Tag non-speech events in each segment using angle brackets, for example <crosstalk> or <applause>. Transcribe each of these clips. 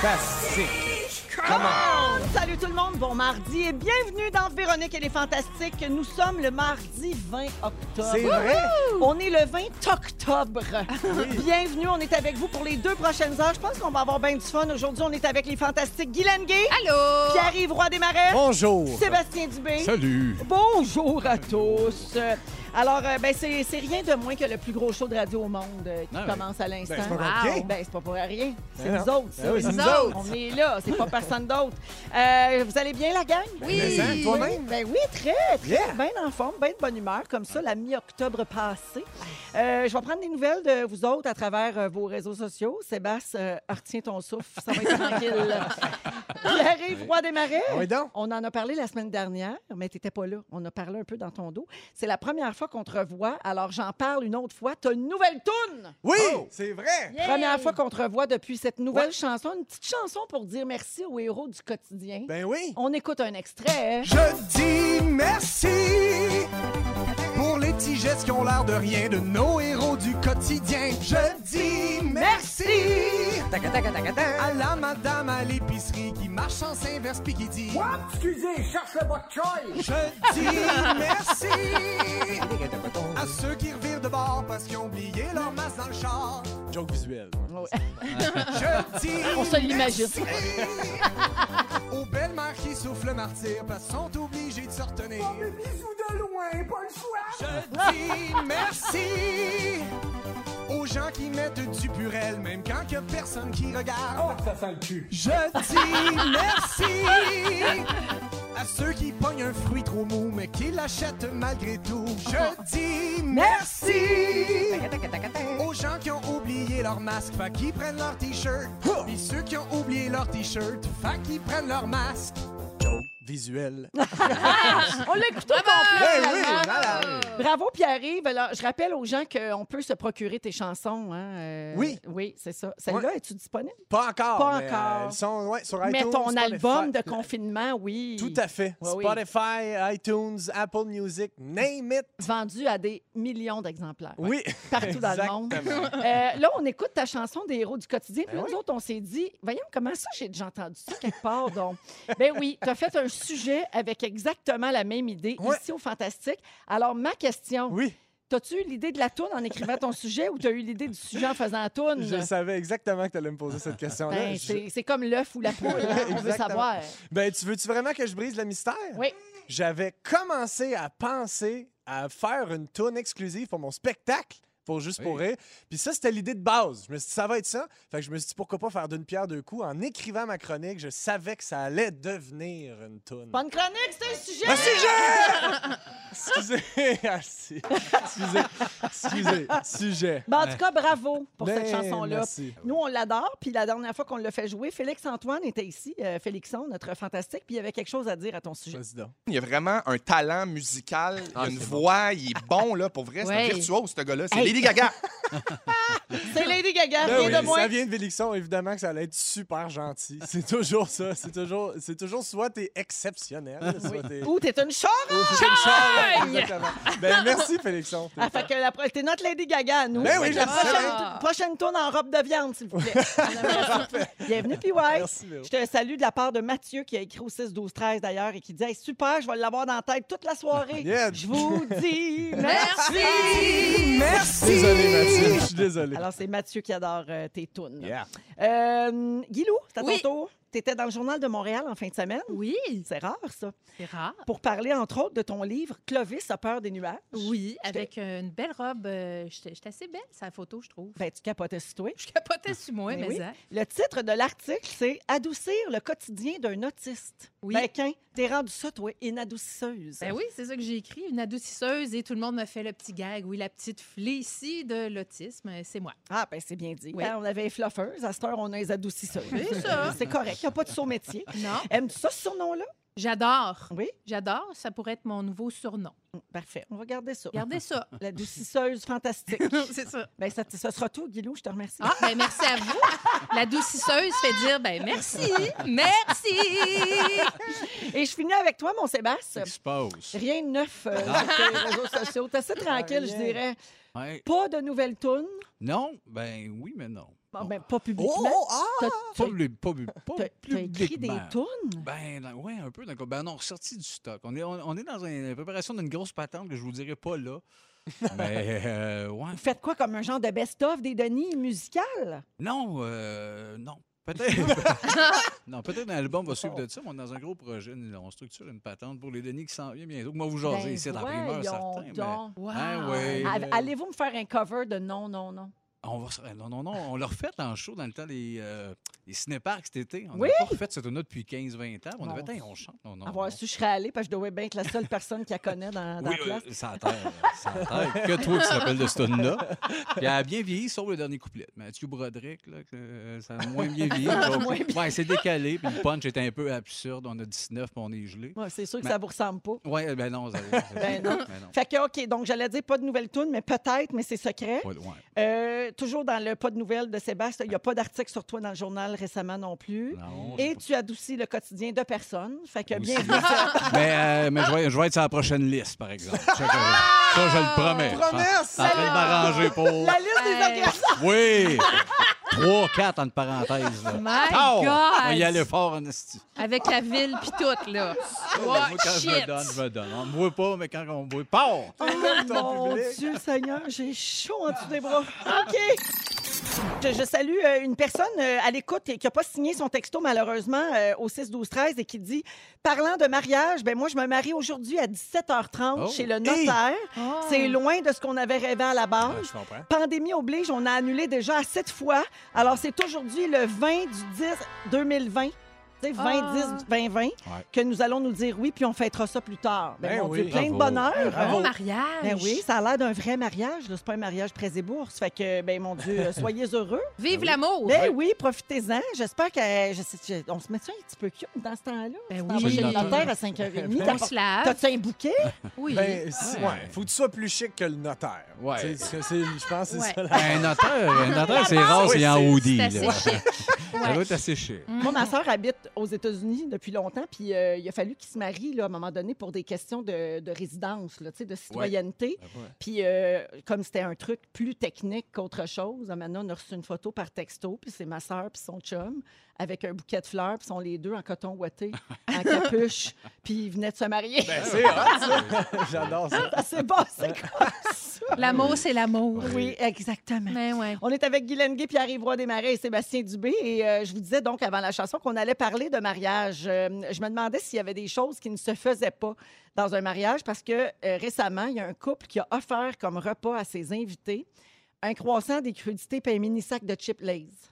Fantastiques. Comment? Salut tout le monde, bon mardi et bienvenue dans Véronique et les Fantastiques. Nous sommes le mardi 20 octobre. C'est vrai? On est le 20 octobre. <laughs> Bienvenue, on est avec vous pour les deux prochaines heures. Je pense qu'on va avoir bien du fun. Aujourd'hui, on est avec les Fantastiques Guy Lenguet, Allô? Pierre-Yves Roy Desmarais, Bonjour. Sébastien Dubé. Salut. Bonjour à tous. Alors, euh, ben, c'est c'est rien de moins que le plus gros show de radio au monde euh, qui Ah commence à l'instant. Ben, c'est pas compliqué. Ben, c'est pas pour rien. C'est Ben nous non. autres, ça. Ben oui, c'est nous autres. On est là, c'est pas personne d'autre. Euh, vous allez bien, la gang? Mais ça, toi-même? Ben oui, très, très Yeah. bien en forme, bien de bonne humeur, comme ça, la mi-octobre passée. Euh, je vais prendre des nouvelles de vous autres à travers euh, vos réseaux sociaux. Sébastien, euh, retiens ton souffle, ça va être tranquille. <laughs> Pierre-Yves Roy Desmarais. Ah oui, donc? On en a parlé la semaine dernière, mais tu n'étais pas là. On a parlé un peu dans ton dos. C'est la première fois qu'on te revoit, alors j'en parle une autre fois. Tu as une nouvelle toune! Oui, c'est vrai. Première fois qu'on te revoit depuis cette nouvelle chanson. Une petite chanson pour dire merci aux héros du quotidien. Ben oui. On écoute un extrait. Je dis merci petits gestes qui ont l'air de rien de nos héros du quotidien. Je dis merci à la madame à l'épicerie qui marche sans inverse puis qui dit Excusez, cherche votre choix. Je dis merci <laughs> à ceux qui revirent de bord parce qu'ils ont oublié leur masque dans le char. Joke visuel. Je dis On se l'imagine. merci aux belles-mères qui soufflent le martyr parce qu'ils sont obligés de se retenir. de loin, pas le choix. Je dis merci aux gens qui mettent du purel, même quand il y a personne qui regarde. ça sent le cul. Je dis merci à ceux qui pognent un fruit trop mou, mais qui l'achètent malgré tout. Je dis merci aux gens qui ont oublié leur masque, fait qu'ils prennent leur t-shirt. Puis ceux qui ont oublié leur t-shirt, fait qu'ils prennent leur masque. Visuel. <laughs> On l'écoute au complet. Ben oui, finalement. malade. Bravo Pierre-Yves. Alors, je rappelle aux gens qu'on peut se procurer tes chansons. hein, euh, Oui. Oui, c'est ça. Celle-là, es-tu disponible? Pas encore. Pas mais, encore. euh, Ils sont ouais, sur iTunes. Mais ton Spotify. album de confinement, oui. Tout à fait. Ouais, oui. Spotify, iTunes, Apple Music, name it. Vendu à des millions d'exemplaires. Oui. Partout dans le monde. Exactement. Euh, là, on écoute ta chanson des héros du quotidien. Puis Ben là, oui. nous autres, on s'est dit, voyons, comment ça, j'ai déjà entendu ça quelque part. Donc, ben oui, tu as fait un sujet avec exactement la même idée Ouais. ici au Fantastique. Alors, ma question, Oui, T'as-tu eu l'idée de la toune en écrivant ton sujet ou t'as eu l'idée du sujet en faisant la toune? je savais exactement que tu allais me poser cette question-là. Ben, Je- c'est comme l'œuf ou la poule, hein, on veut savoir. Ben, tu veux-tu vraiment que je brise le mystère? Oui. J'avais commencé à penser à faire une tourne exclusive pour mon spectacle. Pour juste pour rire. Puis ça, c'était l'idée de base. Je me suis dit, ça va être ça. Fait que je me suis dit, pourquoi pas faire d'une pierre deux coups? En écrivant ma chronique, je savais que ça allait devenir une toune. Bonne chronique, c'est un sujet! Un sujet! <laughs> Excusez. <laughs> Ah, si. Excusez. Excusez. Sujet. Ben, en tout cas, bravo pour Ben, cette chanson-là. merci. Nous, on l'adore. Puis la dernière fois qu'on l'a fait jouer, Félix-Antoine était ici, euh, Félixon, notre fantastique, puis il y avait quelque chose à dire à ton sujet. Il y a vraiment un talent musical, il a une voix, il est bon, là, pour vrai. C'est Ouais. un virtuose, ce gars-là. C'est Hey. Lady Gaga. <laughs> C'est Lady Gaga, Ben oui, de moins. Ça vient de Félixon, évidemment que ça allait être super gentil. C'est toujours ça. C'est toujours, c'est toujours soit t'es exceptionnel, soit t'es. Ou t'es une chore! Exactement. Ben merci Félixon. Ah, fait que la pro- t'es notre Lady Gaga, à nous. Ben oui, la j'aime ça. prochaine, prochaine tourne en robe de viande, s'il vous plaît. <laughs> Ça. Bienvenue, PY. Merci, Véro. Je te salue de la part de Mathieu qui a écrit au 6 12 13 d'ailleurs et qui dit Hey, super, je vais l'avoir dans la tête toute la soirée. Yeah. Je vous dis <laughs> merci. Merci! Désolé Mathieu, je suis désolé. Alors c'est Mathieu qui adore euh, tes tunes. Yeah. Euh, Guilou, c'est à ton Oui. tour. Tu étais dans le Journal de Montréal en fin de semaine? Oui, C'est rare, ça. c'est rare. Pour parler, entre autres, de ton livre Clovis a peur des nuages. Oui, avec euh, une belle robe. euh, J'étais assez belle, sa photo, je trouve. Ben, tu capotais sur toi. Je capotais sur moi, Ben mais oui. ça. Le titre de l'article, c'est Adoucir le quotidien d'un autiste. Oui. Ben, qu'un, t'es rendu ça, toi, une adoucisseuse. Ben oui, c'est ça que j'ai écrit, une adoucisseuse, et tout le monde me fait le petit gag. Oui, la petite ici de l'autisme, c'est moi. Ah, ben c'est bien dit. Oui. Hein, on avait les fluffeuses. À cette heure, on a les adoucisseuses. C'est ça. C'est correct. Il n'y a pas de saut métier. Non, Aimes-tu ça, ce surnom-là? J'adore. Oui. J'adore, ça pourrait être mon nouveau surnom. Parfait. On va garder ça. Regardez ça. <laughs> L'adoucisseuse fantastique. <laughs> c'est ça. ben, ça, ça sera tout, Guilou. Je te remercie. Ah, ben merci à vous. La doucisseuse fait dire, ben merci, merci. <laughs> Et je finis avec toi, mon Sébastien. Qu'est-ce qui se passe? Rien de neuf euh, sur tes réseaux sociaux. T'es assez tranquille, je dirais. Ouais. Pas de nouvelles tunes? Non, ben oui, mais non. Bon, ben, pas publiquement. Oh, ah! T'as- Pas, pas, pas T'as t'as écrit des publiquement. tunes? Ben oui, un peu. d'accord. Ben on a ressorti du stock. On est, on, on est dans une préparation d'une grosse patente que je vous dirai pas là. <laughs> Mais euh, ouais. Vous faites quoi comme un genre de best-of des Denis musical? Non, euh, non. Peut-être. <laughs> non, peut-être un album va suivre de ça, mais on est dans un gros projet. On structure une patente pour les Denis qui s'en vient bientôt. Moi, vous jasez Ben, ici dans la primeur, certain. mais- donc. Wow. Ah Allez-vous me faire un cover de non, non, non? On va Non, non, non. On l'a refait en show dans le temps des, euh, des cinéparcs cet été. On n'a Oui? pas refait cette tune depuis 15-20 ans. On avait dit, on chante. Non, non, Avoir non. su, je serais allée parce que je devais bien être la seule <laughs> personne qui la connaît dans, dans Oui, la place. euh, ça terre. Ça terre. Que toi qui te rappelles de cette tune-là. Puis elle a bien vieilli, sauf le dernier couplet. Mathieu Broderick, là, que, euh, ça a moins bien vieilli. <laughs> Donc, ouais, c'est décalé. Puis le punch était un peu absurde. On a 19 puis on est gelé. Ouais, c'est sûr que Mais- ça vous ressemble pas. Oui, ben non. Ça, Ben <laughs> non. Ben non. Fait que, OK, donc j'allais dire pas de nouvelles tunes, mais peut-être, mais c'est secret. Ouais, ouais. Euh, toujours dans le pas de nouvelles de Sébastien, il n'y a pas d'article sur toi dans le journal récemment non plus. Non, Et tu adoucis le quotidien de personnes. Fait que Aussi. bienvenue. <laughs> à- Mais, euh, mais je, vais, je vais être sur la prochaine liste, par exemple. Ça, je, ça, je le promets. Promesse! En train de m'arranger pour. La liste des organisateurs. Oui! <laughs> 3, 4 entre parenthèses. Là. My Pow! On va y God! aller fort en esti. Avec la ville puis tout, là. <laughs> Moi, Oh, quand je me shit! donne, je me donne. On me voit pas, mais quand on me voit, pas! Oh, mon public. Dieu Seigneur, j'ai chaud en dessous des bras. OK. Je, je salue euh, une personne euh, à l'écoute et qui n'a pas signé son texto, malheureusement, euh, au 6-12-13 et qui dit Parlant de mariage, ben moi, je me marie aujourd'hui à 17h30 Oh. chez le notaire. Oh. C'est loin de ce qu'on avait rêvé à la base. Je comprends. Pandémie oblige, on a annulé déjà à sept fois. Alors, c'est aujourd'hui le 20 du 10 2020. Tu sais, 20, Ah. 10, 20, 20, que nous allons nous dire oui, puis on fêtera ça plus tard. Ben, Ben mon oui, Dieu, plein de bravo. bonheur. Bravo. Bon mariage. Ben oui, ça a l'air d'un vrai mariage. là. C'est pas un mariage près et bourse. Fait que, ben mon Dieu, euh, soyez <laughs> heureux. Vive l'amour. Ben oui, profitez-en. J'espère que. Je sais, je- on se met ça un petit peu cute dans ce temps-là? Ben oui. chez le notaire à 5h30. On T'as se lave. T'as-tu un bouquet? <laughs> Oui. Ben, si- Ouais. ouais. Faut que tu sois plus chic que le notaire. Ouais. C'est- c'est- c'est- Je pense que c'est Ouais. ça. la- Un notaire, un notaire c'est rare, c'est en c'est- hoodie. C'est assez là. chic. <laughs> Ça doit être assez chic. Moi, ma soeur habite aux États-Unis depuis longtemps, puis euh, il a fallu qu'il se marie là, à un moment donné pour des questions de, de résidence, là, de citoyenneté. Puis euh, comme c'était un truc plus technique qu'autre chose, maintenant, on a reçu une photo par texto, puis c'est ma soeur puis son chum avec un bouquet de fleurs, puis sont les deux en coton ouaté, <laughs> en capuche, puis ils venaient de se marier. Ben, c'est ça. <laughs> J'adore ça. Ça s'est passé comme ça. L'amour, c'est l'amour. Oui, exactement. Mais ouais. On est avec Guy Lenguet, Pierre-Yves Roy Desmarais et Sébastien Dubé. Et euh, je vous disais donc avant la chanson qu'on allait parler de mariage. Euh, je me demandais s'il y avait des choses qui ne se faisaient pas dans un mariage parce que euh, récemment, il y a un couple qui a offert comme repas à ses invités un croissant, des crudités et un mini-sac de chips Lay's.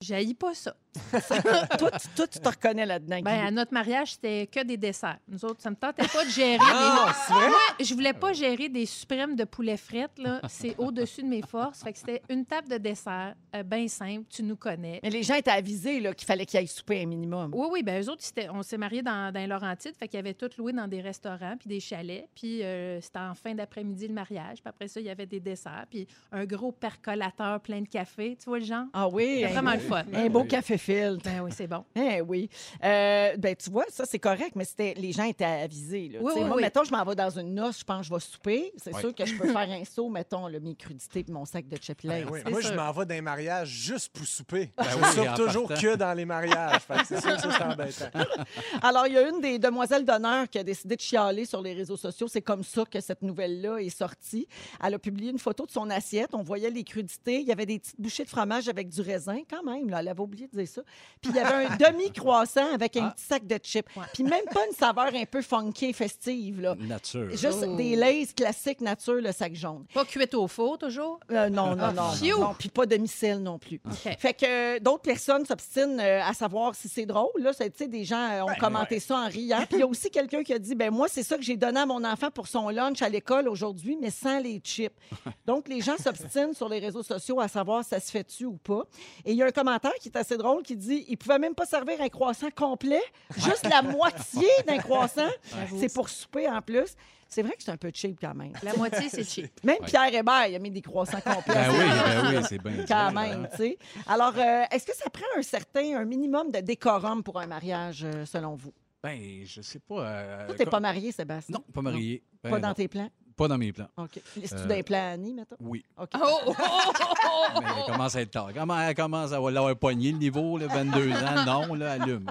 J'haïs pas ça. <laughs> toi, tu, toi, tu te reconnais là-dedans. Ben, à notre mariage, c'était que des desserts. Nous autres, ça me tentait pas de gérer Ah, c'est vrai? des... Je voulais pas gérer des suprêmes de poulet frites, là. C'est au-dessus de mes forces. Fait que c'était une table de dessert, euh, bien simple, tu nous connais. Mais les gens étaient avisés là, qu'il fallait qu'ils aillent souper un minimum. Oui, oui, ben eux autres, on s'est mariés dans, dans les Laurentides, fait qu'ils avaient tout loué dans des restaurants puis des chalets, puis euh, c'était en fin d'après-midi le mariage, puis après ça, il y avait des desserts, puis un gros percolateur plein de café, tu vois le genre? Ah oui, C'était un, vraiment le fun. un beau café feel Oui, c'est bon. <laughs> Eh oui. Euh, ben, tu vois, ça, c'est correct, mais c'était les gens étaient avisés. Là. Oui, oui, moi, oui. mettons, je m'en vais dans une noce, je pense que je vais souper. C'est Oui. sûr que je peux faire un saut, mettons, le mes crudités et mon sac de Lay's. Ben Moi, je m'en vais dans les mariages juste pour souper. Ben je oui, soupe toujours partant. que dans les mariages. C'est sûr que ça, c'est embêtant. <laughs> Alors, il y a une des demoiselles d'honneur qui a décidé de chialer sur les réseaux sociaux. C'est comme ça que cette nouvelle-là est sortie. Elle a publié une photo de son assiette. On voyait les crudités. Il y avait des petites bouchées de fromage avec du raisin, quand même. Là. Elle avait oublié de dire ça. Puis il y avait un demi-croissant avec un Ah. petit sac de chips. Ouais. Puis même pas une saveur un peu funky, festive, là. Nature. Juste Oh. des lays classiques nature, le sac jaune. Pas cuite au four, toujours? Euh, non, non, non. Non, Puis pas demi-sel non plus. OK. Fait que euh, d'autres personnes s'obstinent euh, à savoir si c'est drôle. Là, tu sais, des gens euh, ont Ben, commenté ça en riant. Puis il y a aussi quelqu'un qui a dit ben moi, c'est ça que j'ai donné à mon enfant pour son lunch à l'école aujourd'hui, mais sans les chips. <laughs> Donc, les gens s'obstinent sur les réseaux sociaux à savoir si ça se fait-tu ou pas. Et il y a un commentaire qui est assez drôle qui dit il pouvait même pas servir un croissant complet, juste la <laughs> moitié d'un croissant. C'est pour souper en plus. C'est vrai que c'est un peu cheap quand même. La moitié, c'est cheap. <laughs> Même Pierre Hébert, il a mis des croissants complets. Ben oui, ben oui, <laughs> c'est bien. Quand même, hein. tu sais. Alors, euh, est-ce que ça prend un certain, un minimum de décorum pour un mariage, euh, selon vous? Ben, je sais pas. euh, Toi, t'es comme- pas marié, Sébastien? Non, pas marié. Ben Pas non, dans tes plans? Pas dans mes plans. OK. C'est-tu Euh, d'un plan Annie, mettons? Oui. OK. Oh, oh, oh, oh, Mais elle commence à être tard. Comment elle commence à l'avoir poigné le niveau, là, 22 ans, <laughs> non, là, allume.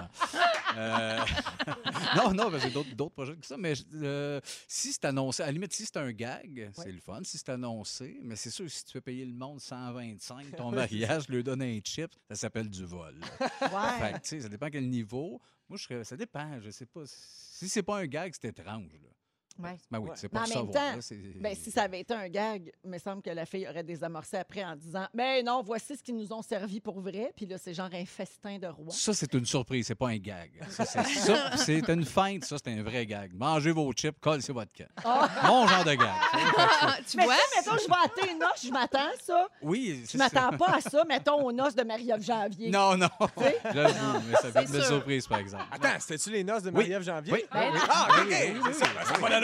Euh, <laughs> non, non, ben, j'ai d'autres d'autres projets que ça, mais euh, si c'est annoncé, à la limite, si c'est un gag, c'est le fun. Si c'est annoncé, mais c'est sûr, si tu fais payer le monde 125, ton <laughs> mariage, lui donne un chip, ça s'appelle du vol. Fait Ouais. que, tu sais, ça dépend quel niveau. Moi, je serais, ça dépend, je sais pas. Si c'est pas un gag, c'est étrange. Là. Ouais. Ben oui, Ouais. c'est Mais pas en temps, c'est... Ben, si ça avait été un gag, il me semble que la fille aurait désamorcé après en disant Mais non, voici ce qu'ils nous ont servi pour vrai. Puis là, c'est genre un festin de roi. Ça, c'est une surprise, c'est pas un gag. <laughs> Ça, c'est, ça, c'est une feinte, ça, c'est un vrai gag. Mangez vos chips, collez sur votre camp. Mon genre de gag. <laughs> Tu Mais vois? mettons, je vais à tes noces, je m'attends à ça. Oui, Je c'est m'attends pas à ça, mettons, aux noces de Marie-Ève Janvier. Non, non. <laughs> J'avoue, mais ça fait une c'est belle sûr. surprise, par exemple. Attends, c'était-tu les noces de Oui. Marie-Ève Janvier? Oui. Ah, OK,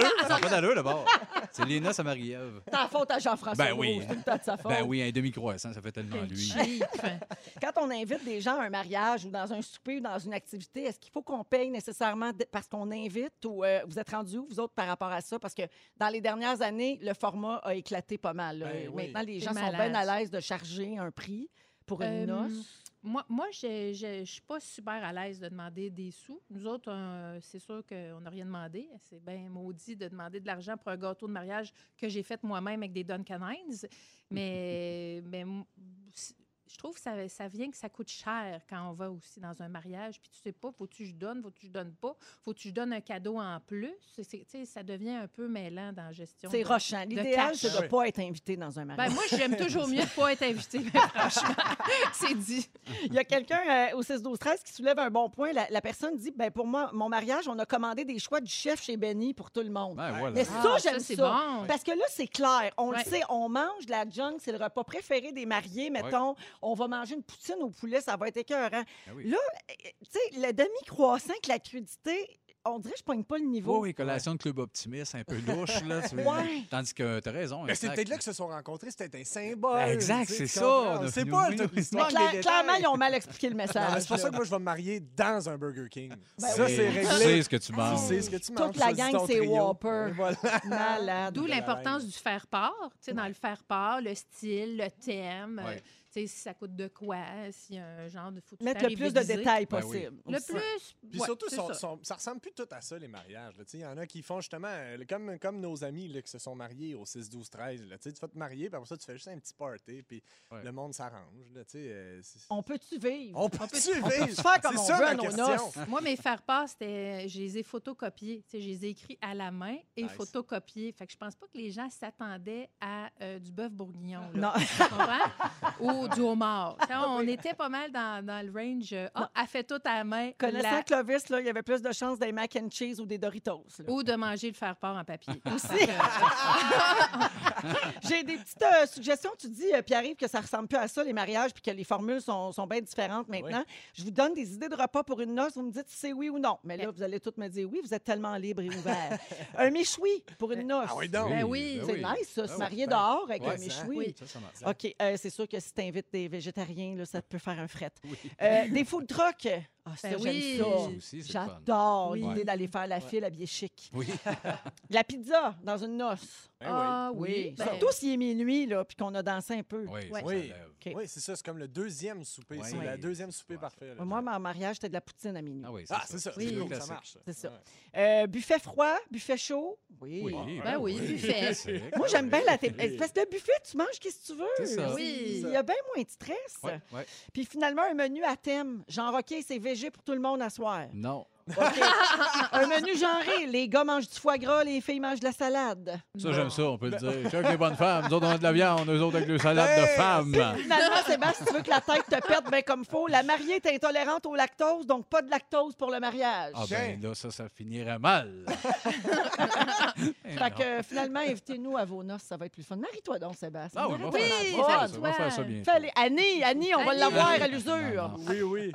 D'allure. Ça n'a pas d'allure, d'abord. <laughs> C'est les noces à Marie-Ève. La faute à Jean-François Ben oui. Brault, c'est tout le temps de sa faute. Ben oui, un demi-croissant, ça fait tellement lui. <laughs> Quand on invite des gens à un mariage ou dans un souper ou dans une activité, est-ce qu'il faut qu'on paye nécessairement parce qu'on invite ou euh, vous êtes rendus où, vous autres, par rapport à ça? Parce que dans les dernières années, le format a éclaté pas mal. Ben oui. Maintenant, les gens sont bien à l'aise de charger un prix pour une Euh, noce. Moi, moi je je suis pas super à l'aise de demander des sous. Nous autres, c'est sûr qu'on n'a rien demandé. C'est bien maudit de demander de l'argent pour un gâteau de mariage que j'ai fait moi-même avec des Duncan Hines. Mais, <laughs> je trouve que ça, ça vient que ça coûte cher quand on va aussi dans un mariage. Puis tu sais pas, faut-tu que je donne, faut-tu que je donne pas, faut-tu que je donne un cadeau en plus? C'est- c'est- tu sais, ça devient un peu mêlant dans la gestion. C'est rochant. L'idéal, c'est de Ah ne oui. pas être invité dans un mariage. Ben, moi, j'aime toujours mieux de pas être invité, mais <laughs> franchement, <laughs> c'est dit. Il y a quelqu'un euh, au 6 12 13 qui soulève un bon point. La, la personne dit ben pour moi, mon mariage, on a commandé des choix du chef chez Benny pour tout le monde. Ben voilà. Mais ça, Ah, j'aime ça, c'est ça. bon. Parce que là, c'est clair. On Ouais. le sait, on mange de la junk, c'est le repas préféré des mariés. Mettons, on va manger une poutine au poulet, ça va être écœurant. Ben oui. Là, euh, tu sais, le demi-croissant avec la crudité, on dirait que je pogne pas le niveau. Oui, oui, collation de club optimiste, un peu <laughs> louche, là. tu- Ouais. Tandis que t'as raison. Mais c'est peut-être là qu'ils se sont rencontrés, c'était un symbole. Ben, exact, c'est ça. C'est pas l'histoire. cla- clairement, ils ont mal expliqué le <laughs> message. c'est pour ça que moi, je vais me marier dans un Burger King. Ben ça, oui. c'est Tu réglé. sais ce que tu sais ce que tu manges. Toute la gang, c'est. Whopper. <laughs> Voilà. Malade. D'où l'importance du faire-part. Tu sais, Dans le faire-part, le style, le thème, euh, Ouais. Si ça coûte de quoi, s'il y a un genre de tout Mettre le plus de détails Ben oui. possible. Le plus. Puis ouais, surtout, ça. ressemble plus tout à ça, les mariages. là. Tu sais, Il y en a qui font justement, euh, comme, comme nos amis là, qui se sont mariés au 6, 12, 13. Là. Tu sais, tu vas te marier, puis après ça, tu fais juste un petit party, puis Ouais. le monde s'arrange. euh, On peut-tu vivre? On peut on vivre? peut faire comme on ça, veut nos noces. Moi, mes faire-part, c'était. Je les ai photocopiés. Je les ai écrits à la main et Nice. photocopiés. Fait que je pense pas que les gens s'attendaient à euh, du bœuf bourguignon. là. Non. Tu comprends? Ou <laughs> du homard. Tu sais, on était pas mal dans, dans le range. euh, Ah, elle fait tout à la main. Connaissant la- Clovis, là, il y avait plus de chances des mac and cheese ou des Doritos. là. Ou de manger le faire-part en papier. <laughs> Aussi. <laughs> J'ai des petites euh, suggestions. Tu dis, euh, Pierre-Yves, que ça ressemble plus à ça, les mariages, puis que les formules sont, sont bien différentes maintenant. Je vous donne des idées de repas pour une noce. Vous me dites si c'est oui ou non. Mais là, vous allez toutes me dire oui. Vous êtes tellement libre et ouvert. un méchoui pour une noce. Ah oui, donc. Ben oui. C'est nice, ça, se Ah oui. marier Ben, dehors avec ouais, un ça. méchoui. Oui. Ça, ça marche. OK, euh, c'est sûr que si tu invites des végétariens, là, ça peut faire un fret. Euh, des food trucks Ah, ça, Ben j'aime oui. ça. Ça c'est le. J'adore Oui. l'idée d'aller faire la file habillé chic. Oui. <laughs> La pizza dans une noce. Ben. Ah oui. ben, Surtout s'il est minuit, là, puis qu'on a dansé un peu. Oui, Ouais. ça Oui. lève. OK. Oui, c'est ça. C'est comme le deuxième souper. C'est Oui. la deuxième souper Ouais. parfait. là. Moi, mon mariage, c'était de la poutine à minuit. Ah oui, Ah, c'est ça. Oui. C'est ça marche. ça. C'est ça. Ouais. Euh, buffet froid, buffet chaud? Oui. Oui, Ben oui, buffet. <laughs> Moi, j'aime bien la <laughs> télé. Espèce de buffet, tu manges qu'est-ce que tu veux. C'est ça. Oui. Il y a bien moins de stress. Puis finalement, un menu à thème. Jean Roquet, c'est Pour tout le monde à soir. Non. OK. <laughs> un menu genré. Les gars mangent du foie gras, les filles mangent de la salade. Ça, j'aime ça, on peut le dire. Je suis avec les bonnes femmes. Nous autres, on a de la viande. Nous autres, avec le salade de Hey! femmes. Finalement, Sébastien, si tu veux que la tête te perde bien comme faut, la mariée est intolérante au lactose, donc pas de lactose pour le mariage. Ah ben là, ça, ça finirait mal. <laughs> Fait que finalement, invitez-nous à vos noces, ça va être plus fun. Marie-toi donc, Sébastien. Ah oui, on va Oui, faire ça, on va faire ça, on va fais-toi. faire ça bien. Fais-les. Annie, Annie, on va l'avoir à l'usure. Oui, oui.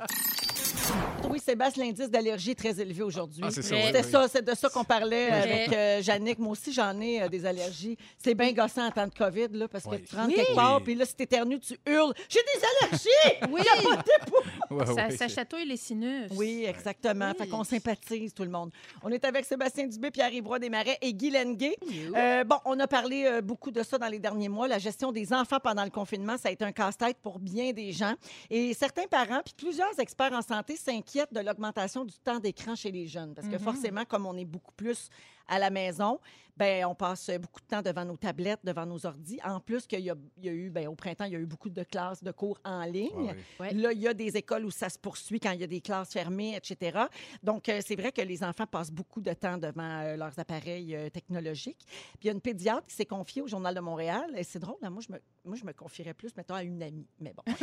Oui, Sébastien, l'indice d'allergie est très élevé aujourd'hui. Ah, c'est ça, oui, C'était oui. ça, c'est de ça qu'on parlait avec euh, Jannick. Moi aussi, j'en ai euh, des allergies. C'est bien gossant en temps de COVID, là, parce que Oui. tu rentres Oui. quelque part, Oui. puis là, si t'éternues, tu hurles « J'ai des allergies! <laughs> Oui, <laughs> Ouais, ça, ouais, ça c'est- chatouille les sinus. Oui, exactement. Oui. Fait qu'on sympathise, tout le monde. On est avec Sébastien Dubé, Pierre-Yves Roy Desmarais et Guy Lenguet. Euh, bon, on a parlé euh, beaucoup de ça dans les derniers mois. La gestion des enfants pendant le confinement, ça a été un casse-tête pour bien des gens. Et certains parents, puis plusieurs experts en santé s'inquiètent de l'augmentation du temps d'écran chez les jeunes. Parce que forcément, comme on est beaucoup plus à la maison, ben on passe beaucoup de temps devant nos tablettes, devant nos ordis. En plus qu'il y a, il y a eu, ben, au printemps, il y a eu beaucoup de classes, de cours en ligne. Ouais. Là, il y a des écoles où ça se poursuit quand il y a des classes fermées, etc. Donc, euh, c'est vrai que les enfants passent beaucoup de temps devant euh, leurs appareils euh, technologiques. Puis, il y a une pédiatre qui s'est confiée au Journal de Montréal. Et c'est drôle, là, moi, je me, moi, je me confierais plus, mettons, à une amie. Mais bon. <laughs>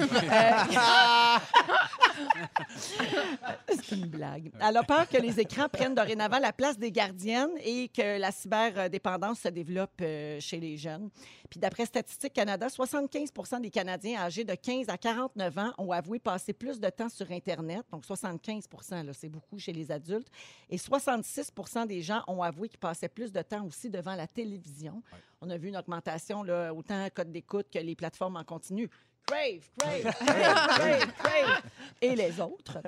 <laughs> C'est une blague. Elle a peur que les écrans prennent dorénavant la place des gardiennes et que la cyberdépendance se développe euh, chez les jeunes. Puis d'après Statistique Canada, 75% des Canadiens âgés de 15 à 49 ans ont avoué passer plus de temps sur Internet. Donc 75 là, c'est beaucoup chez les adultes. Et 66% des gens ont avoué qu'ils passaient plus de temps aussi devant la télévision. On a vu une augmentation, là, autant code d'écoute que les plateformes en continu. Crave, crave, crave, crave, crave. Et les autres. <laughs>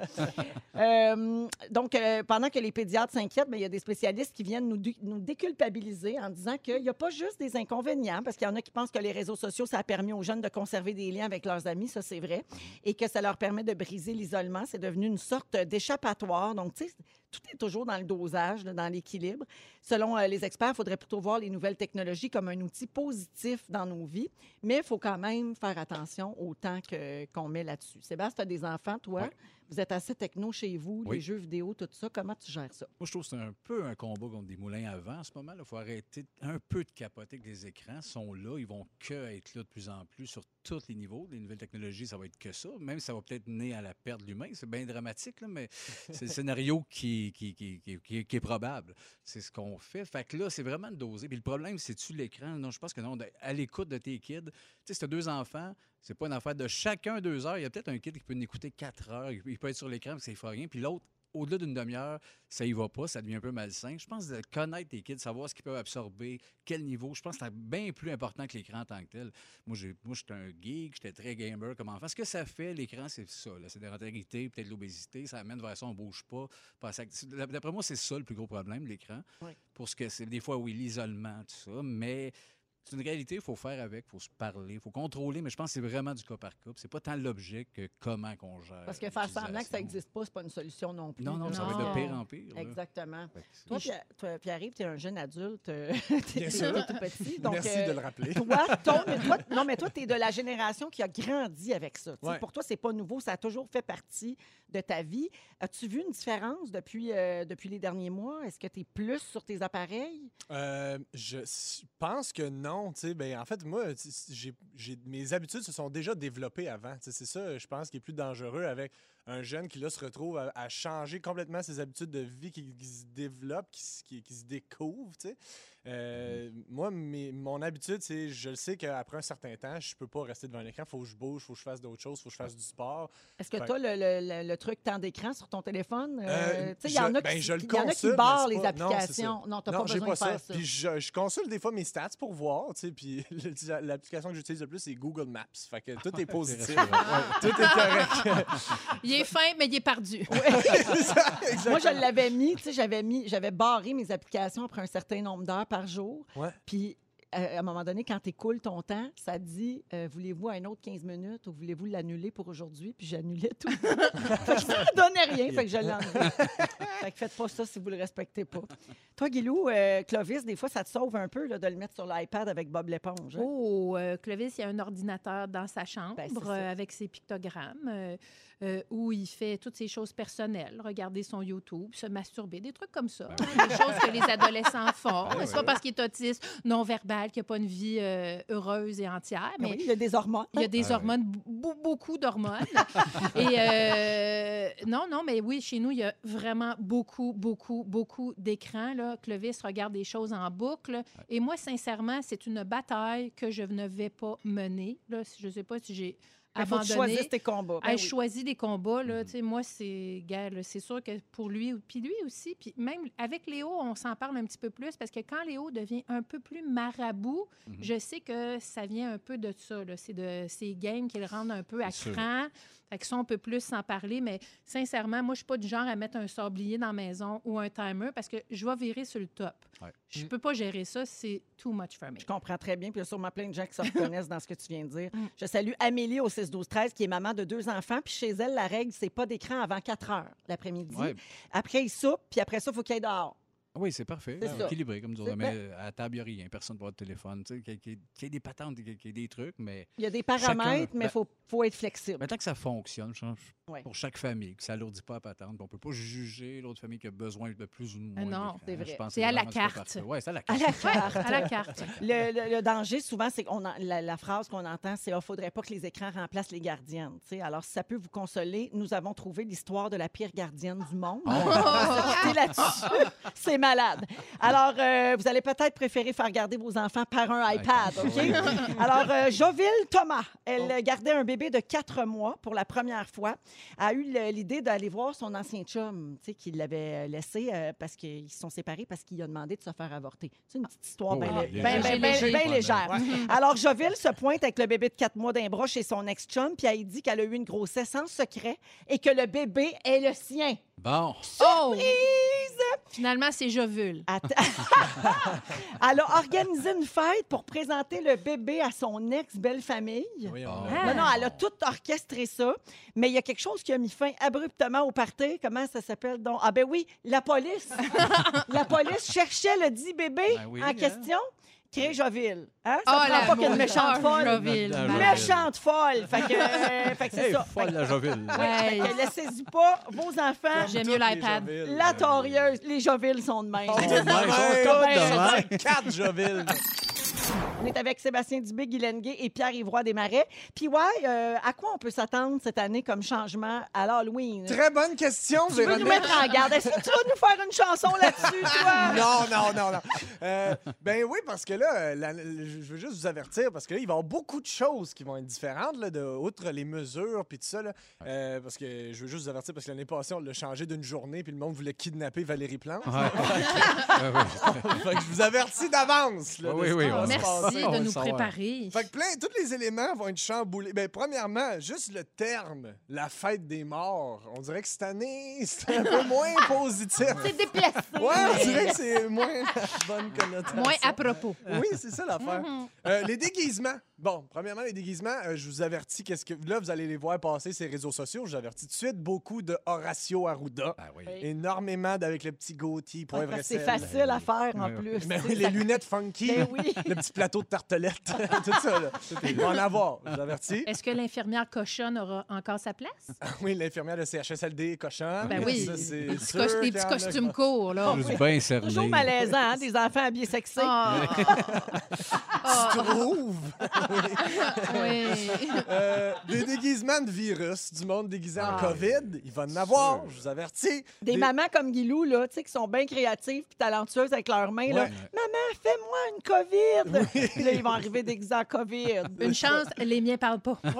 Euh, donc, euh, pendant que les pédiatres s'inquiètent, ben, il y a des spécialistes qui viennent nous, nous déculpabiliser en disant qu'il n'y a pas juste des inconvénients, parce qu'il y en a qui pensent que les réseaux sociaux, ça a permis aux jeunes de conserver des liens avec leurs amis, ça c'est vrai, et que ça leur permet de briser l'isolement. C'est devenu une sorte d'échappatoire. Donc, tu sais, tout est toujours dans le dosage, dans l'équilibre. Selon euh, les experts, il faudrait plutôt voir les nouvelles technologies comme un outil positif dans nos vies, mais il faut quand même faire attention au temps qu'on met là-dessus. Sébastien, tu as des enfants, toi? Vous êtes assez techno chez vous, les jeux vidéo, tout ça. Comment tu gères ça? Moi, je trouve que c'est un peu un combat contre des moulins à vent en ce moment. Il faut arrêter un peu de capoter que les écrans sont là. Ils vont que être là de plus en plus sur tous les niveaux. Les nouvelles technologies, ça va être que ça. Même ça va peut-être mener à la perte de l'humain. C'est bien dramatique, là, mais <laughs> c'est le scénario qui, qui, qui, qui- qui est- qui est probable. C'est ce qu'on fait. Fait que là, c'est vraiment de doser. Puis le problème, c'est-tu l'écran? Non, je pense que non. À l'écoute de tes kids, tu sais, si tu as deux enfants, c'est pas une affaire de chacun deux heures. Il y a peut-être un kid qui peut en écouter quatre heures. Il peut- être sur l'écran, puis ça ne fera rien. Puis l'autre, au-delà d'une demi-heure, ça y va pas, ça devient un peu malsain. Je pense de connaître tes kids, savoir ce qu'ils peuvent absorber, quel niveau. Je pense que c'est bien plus important que l'écran en tant que tel. Moi, j'ai, moi, j'étais un geek, j'étais très gamer comme enfant. Ce que ça fait, l'écran, c'est ça. La sédentarité, peut-être l'obésité, ça amène vers ça, on bouge pas. D'après moi, c'est ça le plus gros problème, l'écran. Oui. Pour ce que c'est, des fois, oui, l'isolement, tout ça, mais c'est une réalité, il faut faire avec, il faut se parler, il faut contrôler, mais je pense que c'est vraiment du cas par cas. C'est pas tant l'objet que comment qu'on gère. Parce que faire semblant que ça n'existe pas, c'est pas une solution non plus. Non, non, là. ça va être Non. de pire en pire. là. Exactement. Toi, Pierre- toi, Pierre-Yves, tu es un jeune adulte. euh, <laughs> t'es sûr. tout petit. Donc, Merci euh, de le rappeler. Toi, <laughs> ton- mais toi- non, mais toi, tu es de la génération qui a grandi avec ça. Tu Ouais. Pour toi, c'est pas nouveau. Ça a toujours fait partie de ta vie. As-tu vu une différence depuis, euh, depuis les derniers mois? Est-ce que tu es plus sur tes appareils? Euh, je pense que non. Ben, en fait, moi, mes habitudes se sont déjà développées avant. C'est ça, je pense, qui est plus dangereux avec un jeune qui, là, se retrouve à, à changer complètement ses habitudes de vie, qui, qui se développe, qui, se- qui- qui se découvre. tu sais. Euh, Moi, mes- mon habitude, c'est je le sais qu'après un certain temps, je peux pas rester devant un écran. Il faut que je bouge, il faut que je fasse d'autres choses, il faut que je fasse du sport. Est-ce que tu as le, le- le- le truc temps d'écran sur ton téléphone? Euh, tu sais, il y en a ben, qui, je le il y en a qui barrent les applications. Non, tu n'as pas besoin pas de faire ça. Puis je, je consulte des fois mes stats pour voir. puis <laughs> l'application que j'utilise le plus, c'est Google Maps. Fait que tout est <laughs> positif. tout est correct. <laughs> Il est fin, mais il est perdu. Ça. <laughs> Moi, je l'avais mis, tu sais, j'avais mis, j'avais barré mes applications après un certain nombre d'heures par jour. Ouais. Puis, euh, à un moment donné, quand tu écoules ton temps, ça dit euh, voulez-vous un autre 15 minutes ou voulez-vous l'annuler pour aujourd'hui? Puis j'annulais tout. <laughs> Fait que ça ne donnait rien, fait que je enlevé. <laughs> fait que faites pas ça si vous le respectez pas. Toi, Guilou, euh, Clovis, des fois, ça te sauve un peu là, de le mettre sur l'iPad avec Bob l'éponge. hein? Oh, euh, Clovis, il y a un ordinateur dans sa chambre Ben, euh, avec ses pictogrammes euh, où il fait toutes ses choses personnelles, regarder son YouTube, se masturber, des trucs comme ça. hein, des choses que les adolescents font. Ben c'est pas parce qu'il est autiste, non-verbal, qu'il n'a pas une vie euh, heureuse et entière, Mais mais oui, il y a des hormones. il y a des oui. hormones, beaucoup d'hormones. <laughs> Et euh, non, non, mais oui, chez nous, il y a vraiment beaucoup, beaucoup, beaucoup d'écrans. là. Clovis regarde des choses en boucle. Et moi, sincèrement, c'est une bataille que je ne vais pas mener. Là, je ne sais pas si j'ai Il faut que tu abandonné. choisisses tes combats. Ben oui. Je choisis des combats, là. Tu sais, moi, c'est... c'est sûr que pour lui, puis lui aussi, puis même avec Léo, on s'en parle un petit peu plus, parce que quand Léo devient un peu plus marabout, je sais que ça vient un peu de ça, là. C'est de ces games qui le rendent un peu à sûr. Fait que ça, on peut plus s'en parler, mais sincèrement, moi, je suis pas du genre à mettre un sablier dans la maison ou un timer, parce que je vais virer sur le top. Ouais. Je peux pas gérer ça, c'est too much for me. Je comprends très bien. Puis il y a sûrement plein de gens qui se reconnaissent dans ce que tu viens de dire. Mm. Je salue Amélie au 6-12-13, qui est maman de deux enfants. Puis chez elle, la règle, c'est pas d'écran avant 4 heures l'après-midi. Ouais. Après, ils soupent, puis après ça, il faut qu'il aille dehors. Oui, c'est parfait. C'est ça. Équilibré, comme nous C'est- autres. Mais à la table, il n'y a rien. Personne ne voit le téléphone. Tu sais, qu'il y qu'il y ait des patentes, qu'il y ait- des trucs, mais Il y a des paramètres, Chacun- mais il ben- faut, faut être flexible. maintenant que ça fonctionne, je pense, Ouais. pour chaque famille, que ça n'alourdit pas la patente, on ne peut pas juger l'autre famille qui a besoin de plus ou de moins. Ah non, c'est vrai. Je pense que C'est à la carte. Ouais, c'est à la À carte. la carte. à la carte. <laughs> Le, le- le danger, souvent, c'est qu'on la, la phrase qu'on entend, c'est il ne faudrait pas que les écrans remplacent les gardiennes. Tu sais, Alors, si ça peut vous consoler, nous avons trouvé l'histoire de la pire gardienne du monde. Oh! Va quitter là-dessus. <laughs> c'est malade. Alors, euh, vous allez peut-être préférer faire garder vos enfants par un iPad, OK? Alors, euh, Joville Thomas, elle gardait un bébé de quatre mois pour la première fois, a eu l'idée d'aller voir son ancien chum, tu sais, qui l'avait laissé euh, parce qu'ils se sont séparés parce qu'il a demandé de se faire avorter. C'est une petite histoire Oh, bien bien Ouais, légère. <laughs> ben, Alors, Joville se pointe avec le bébé de quatre mois d'un bras chez son ex-chum, puis elle dit qu'elle a eu une grossesse en secret et que le bébé est le sien. Bon. Oh! Prise! Finalement, c'est Jovule. Elle a organisé une fête pour présenter le bébé à son ex-belle-famille. Bon. donc. Ah. Non, non, elle a tout orchestré ça, mais il y a quelque chose qui a mis fin abruptement au party. Comment ça s'appelle donc? Ah ben oui, la police. <laughs> la police cherchait le dit bébé Ben oui, en hein. question. Crée Joville. Hein? Ça Oh, prend pas qu'une méchante Oh, <laughs> folle. Joville. Méchante folle. Fait que, euh, fait que c'est Hey, ça. folle la Joville. Fait Hey. que laissez-y pas vos enfants. J'aime mieux l'iPad. La torieuse. Les Jovilles sont de même. Oh, sont de même, <laughs> Quatre Jovilles. On est avec Sébastien Dubé, Guy Lenguet et Pierre-Yvroy Desmarais. Puis ouais, euh, à quoi on peut s'attendre cette année comme changement à l'Halloween? Très bonne question, Tu veux nous mettre en garde? Est-ce que tu vas nous faire une chanson là-dessus, <laughs> toi? Non, non, non, non. Euh, ben oui, parce que là, euh, la- je veux juste vous avertir, parce que là, il va y avoir beaucoup de choses qui vont être différentes, là, de, outre les mesures puis tout ça. Là, Euh, parce que je veux juste vous avertir, parce que l'année passée, on l'a changé d'une journée, puis le monde voulait kidnapper Valérie Plante. Ouais. <laughs> Ouais, ouais. fait que je vous avertis d'avance. là, de Oui, ce oui, qui va on se passer. De nous préparer. Fait que plein, tous les éléments vont être chamboulés. Ben, premièrement, juste le terme, la fête des morts. On dirait que cette année, <laughs> c'est un peu moins positif. C'est déplacé. Ouais, on dirait que c'est moins la bonne connotation. Moins à propos. Oui, c'est ça l'affaire. Mhm. Euh, les déguisements. Bon, premièrement, les déguisements, euh, je vous avertis qu'est-ce que. Là, vous allez les voir passer ces réseaux sociaux. Je vous avertis tout de suite beaucoup de Horacio Arruda. Ben oui. Énormément d'avec le petit Gauthier, Ah, C'est facile à faire en plus. Mais tu oui, les lunettes funky, Ben oui. le petit plateau de tartelette, <laughs> tout ça. Là. Il va en avoir, je vous avertis. Est-ce que l'infirmière cochonne aura encore sa place? Oui, l'infirmière de CHSLD est cochon. Ben oui. Ça, c'est Des petits, sûr des costumes courts, là. Juste bien cerné. Toujours malaisant, hein, des enfants habillés sexy. <laughs> Ah. Tu trouves? <laughs> Oui. Euh, des déguisements de virus, du monde déguisé en Ah. COVID. Il va en avoir, je vous avertis. Des, mamans comme Guilou, là, tu sais, qui sont bien créatives puis talentueuses avec leurs mains. Là. Ouais. Maman, fais-moi une COVID. Puis Là, ils vont arriver déguisés en COVID. Une chance, les miens parlent pas. <laughs>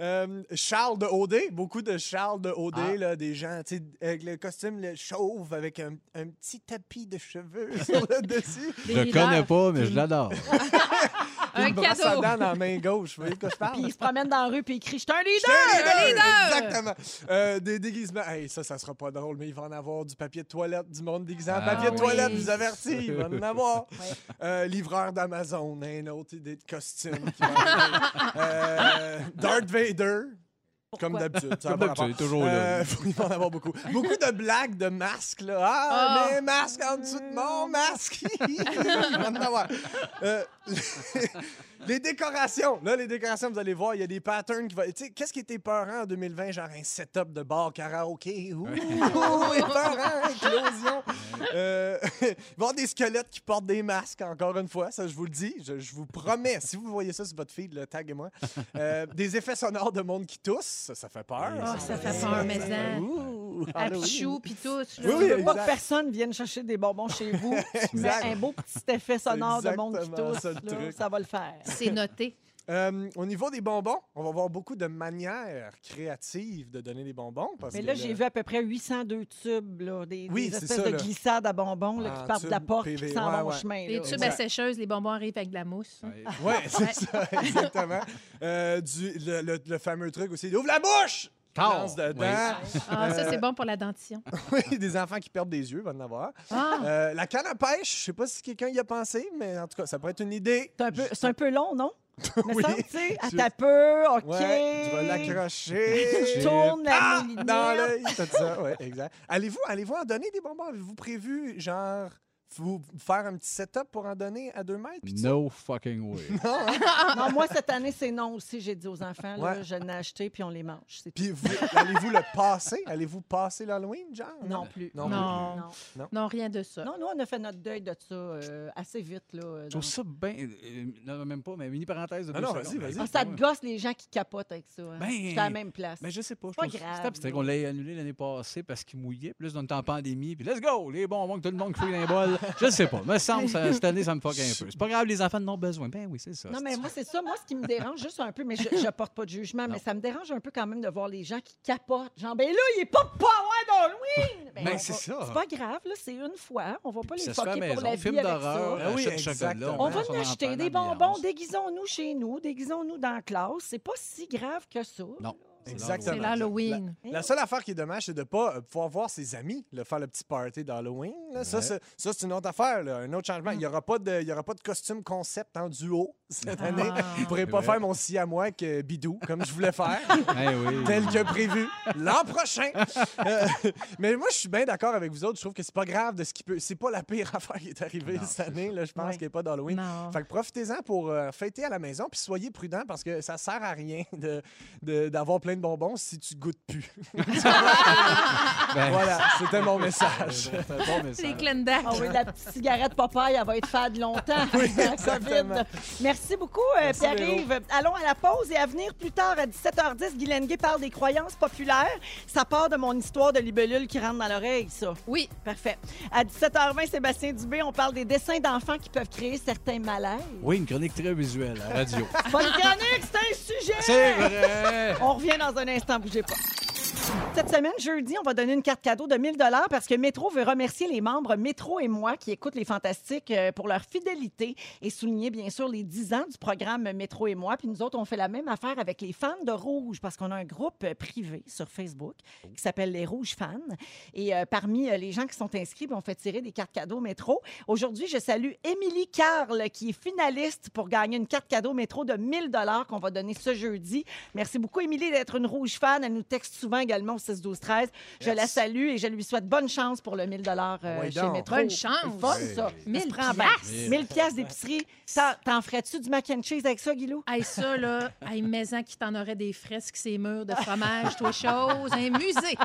Euh, Charles de OD, beaucoup de Charles de OD, Ah. là, des gens, tu sais, avec le costume le chauve, avec un, un petit tapis de cheveux <laughs> sur le dessus. Des Je leaders. connais pas, mais je l'adore. <laughs> Un une brosse à cadeau. dents dans la main gauche. Vous voyez de quoi je parle? Puis ils se promènent dans la rue puis ils crient « Je suis un Je suis leader! un leader! leader! Exactement. Euh, des déguisements. Hey, ça, ça sera pas drôle, mais il va en avoir du papier de toilette, du monde déguisé en Ah papier de oui. toilette, je vous avertis. Il va en <laughs> avoir. Euh, livreur d'Amazon, un autre idée de costume. qui va arriver. Euh, Darth Vader. Comme d'habitude. ça a Comme pas d'habitude, rapport. toujours là. Euh, il va en avoir beaucoup. Beaucoup de blagues de masques. Là. Ah, Ah. mes masques en dessous de mon masque. <laughs> il va en avoir. Euh, <laughs> les décorations. Là, les décorations, vous allez voir, il y a des patterns qui vont. Tu sais, qu'est-ce qui était peurant en 2020? Genre un setup de bar karaoké? Ouh, <laughs> épeurant, éclosion. Euh, <laughs> il va y avoir des squelettes qui portent des masques, encore une fois. Ça, je vous le dis. Je, je vous promets. Si vous voyez ça sur votre feed, le taguez-moi. Euh, des effets sonores de monde qui tousse. Ça, ça fait peur. Ah, ça fait peur, mais ça. Halloween. Pichou, puis tout. là. Oui, oui, Je veux pas exact. que personne vienne chercher des bonbons chez vous. <laughs> Exact. un beau petit effet sonore de monde qui tousse. ça, là, va le faire. C'est noté. <laughs> Euh, au niveau des bonbons, on va voir beaucoup de manières créatives de donner des bonbons. Parce Mais là, le- j'ai vu à peu près 802 tubes, là, des, Oui, des espèces ça, de là. glissades à bonbons là, En qui partent de la porte et PV, qui s'en ouais, vont au ouais. chemin. Les tubes Exact. à sécheuse, les bonbons arrivent avec de la mousse. Ouais. Oui, c'est ça, <laughs> exactement. Euh, du, le, le- le fameux truc aussi, ouvre la bouche! Lance dedans. Ah, ça, c'est bon pour la dentition. <laughs> Oui, des enfants qui perdent des yeux, va en avoir. Ah, Euh, la canne à pêche, je sais pas si quelqu'un y a pensé, mais en tout cas, ça pourrait être une idée. C'est un, peu- c'est un peu long, non? <laughs> Mais Oui. ça, tu sais, à ta peu, OK. Ouais, tu vas l'accrocher. <laughs> Tu tournes la Ah, dans l'œil, ça, ouais, exact. Allez-vous, allez-vous en donner des bonbons? Avez-vous prévu, genre, vous faire un petit setup pour en donner à deux mètres? No fucking way. <laughs> <laughs> Non, moi, cette année, c'est non aussi. J'ai dit aux enfants, là, Ouais. je l'ai acheté, puis on les mange. Puis vous- allez-vous le passer? Allez-vous passer l'Halloween, genre? Non plus. Non. Non. Non. non, rien de ça. Non, nous, on a fait notre deuil de ça euh, assez vite. Là, euh, Je trouve ça bien. euh, non, même pas, mais mini parenthèse de Ah deux non, vas-y, vas-y. Ah, ça te gosse les gens qui capotent avec ça. Hein. Ben, J'étais à la même place. Mais je sais pas. Je pas grave, C'est qu'on l'ait annulé l'année passée parce qu'il mouillait. Puis là, on était en pandémie. Puis let's go, les bonbons que tout le monde crie dans les bols. <laughs> Je sais pas. Me semble, ça- cette année, ça me fuck un peu. C'est pas grave, les enfants en ont besoin. Ben oui, c'est ça. Non, mais moi, c'est ça. Moi, ce qui me dérange juste un peu, mais je, je porte pas de jugement, mais ça me dérange un peu quand même de voir les gens qui capotent. Genre, ben là, il est pas pas avoir d'Halloween! Ben, Ben, c'est ça. C'est pas grave, là, c'est une fois. On va pas Puis les fucker pour la vie Film avec ça. Ah oui, chocolat. exactement. On va en acheter des bonbons, déguisons-nous chez nous, déguisons-nous dans la classe. C'est pas si grave que ça. Non. Exactement. C'est l'Halloween. La seule affaire qui est dommage, c'est de ne pas pouvoir voir ses amis là, faire le petit party d'Halloween. Ça, Ouais. c'est- ça, c'est une autre affaire, là, un autre changement. Il n'y aura, pas de- il y aura pas de costume concept en duo cette Ah. année. Je ne pourrais pas faire mon siamois avec euh, Bidou, comme je voulais faire, <laughs> Eh oui. tel que prévu, l'an prochain. Euh, mais moi, je suis bien d'accord avec vous autres. Je trouve que c'est pas grave de ce qui peut. C'est pas la pire <laughs> affaire qui est arrivée Non, cette année. Là, je pense Ouais. qu'il n'y a pas d'Halloween. Non. Fait que profitez-en pour euh, fêter à la maison, puis soyez prudents parce que ça sert à rien de- de- d'avoir plein de bonbons si tu goûtes plus. <laughs> <laughs> Ben, voilà, c'était mon message. C'est un bon message. C'est Glendac. Ah oui, la petite cigarette Popeye, elle va être fade longtemps. Oui, <laughs> exactement. Merci beaucoup, euh, Pierre-Yves. Allons à la pause et à venir plus tard à 17h10, Guy Lenguet parle des croyances populaires. Ça part de mon histoire de libellule qui rentre dans l'oreille, ça. Oui, Parfait. À 17h20, Sébastien Dubé, on parle des dessins d'enfants qui peuvent créer certains malaises. Oui, une chronique très visuelle à la radio. Pas une chronique, c'est un sujet! C'est vrai! On revient dans un instant, bougez pas. Cette semaine, jeudi, on va donner une carte cadeau de 1000 dollars parce que Métro veut remercier les membres Métro et moi qui écoutent les Fantastiques euh, pour leur fidélité et souligner bien sûr les 10 ans du programme Métro et moi. Puis nous autres, on fait la même affaire avec les fans de Rouge parce qu'on a un groupe euh, privé sur Facebook qui s'appelle les Rouges Fans. Et euh, parmi les gens qui sont inscrits, ben, on fait tirer des cartes cadeaux Métro. Aujourd'hui, je salue Émilie Carle qui est finaliste pour gagner une carte cadeau Métro de 1000 dollars qu'on va donner ce jeudi. Merci beaucoup, Émilie, d'être une rouge fan. Elle nous texte souvent également au 6 12 13 Je Yes. la salue et je lui souhaite bonne chance pour le 1000 dollars Oui, chez donc. Métro. Bonne chance. C'est fun, Oui. ça. 1000 Ça se prend bien. piastres. 1000 piastres d'épicerie. T'en- T'en ferais-tu du mac and cheese avec ça, Guilou? Hey, ça, là, hey, maison qui t'en aurait des fresques, ces murs de fromage, toi, chose, un musée.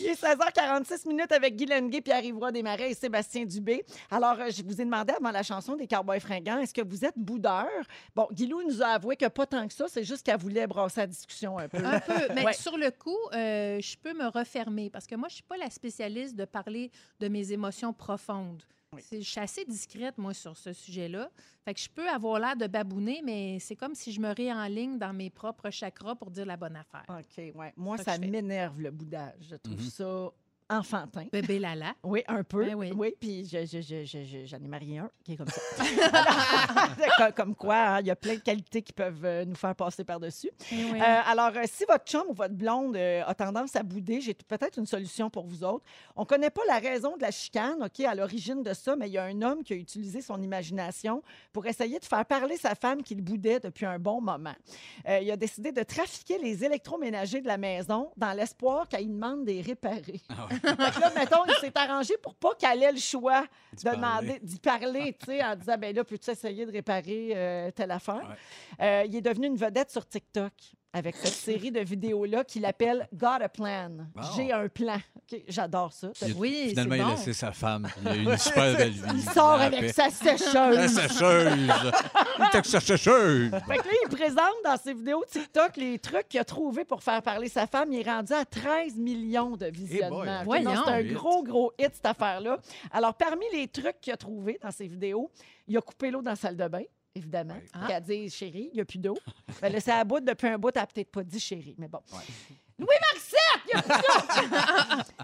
Il est 16h46 minutes avec Guy Lenguet, Pierre-Yves Roy Desmarais et Sébastien Dubé. Alors, euh, je vous ai demandé avant la chanson des Cowboys fringants, est-ce que vous êtes boudeur? Bon, Guilou nous a avoué que pas tant que ça, c'est juste qu'elle voulait brasser la discussion un peu. Un peu. Mais Ouais. sur le coup, euh, je peux me refermer? Parce que moi, je suis pas la spécialiste de parler de mes émotions profondes. C'est- Je suis assez discrète, moi, sur ce sujet-là. Fait que je peux avoir l'air de babouner, mais c'est comme si je me réenligne dans mes propres chakras pour dire la bonne affaire. OK, ouais. Moi, Ça m'énerve, le boudage. Je trouve Mhm. ça enfantin. Bébé Lala. <laughs> Oui, un peu. Ben oui. puis je- je- je- je- je- j'en ai marié un qui est comme ça. <laughs> <laughs> comme, comme quoi, hein, il y a plein de qualités qui peuvent euh, nous faire passer par-dessus. Eh oui. Euh, alors, euh, si votre chum ou votre blonde euh, a tendance à bouder, j'ai peut-être une solution pour vous autres. On ne connaît pas la raison de la chicane, OK, à l'origine de ça, mais il y a un homme qui a utilisé son imagination pour essayer de faire parler sa femme qu'il boudait depuis un bon moment. Euh, il a décidé de trafiquer les électroménagers de la maison dans l'espoir qu'elle demande de les réparer. Ah ouais. <laughs> Fait que là, mettons, il s'est arrangé pour pas qu'elle ait le choix D'y de parler. demander, d'y parler, tu sais, en disant, ben là, peux-tu essayer de réparer euh, telle affaire? Euh, il est devenu une vedette sur TikTok avec cette série de vidéos-là qu'il appelle Got a Plan. J'ai un plan. OK, J'adore ça. Il Oui, Finalement, il a bon. laissé sa femme. Il a eu une super <laughs> belle vie. Il sort avec paix. sa La sécheuse. sécheuse. Il sa sécheuse. Fait que là, il présente dans ses vidéos TikTok les trucs qu'il a trouvés pour faire parler sa femme. Il est rendu à 13 millions de visionnements. Non, C'est un gros, gros hit, cette affaire-là. Alors, parmi les trucs qu'il a trouvés dans ses vidéos, il a coupé l'eau dans la salle de bain, évidemment. A dit, chérie, il n'y a plus d'eau. <laughs> Ben, là, c'est à bout depuis un bout, elle n'a peut-être pas dit chérie, mais bon. Louis Marcette,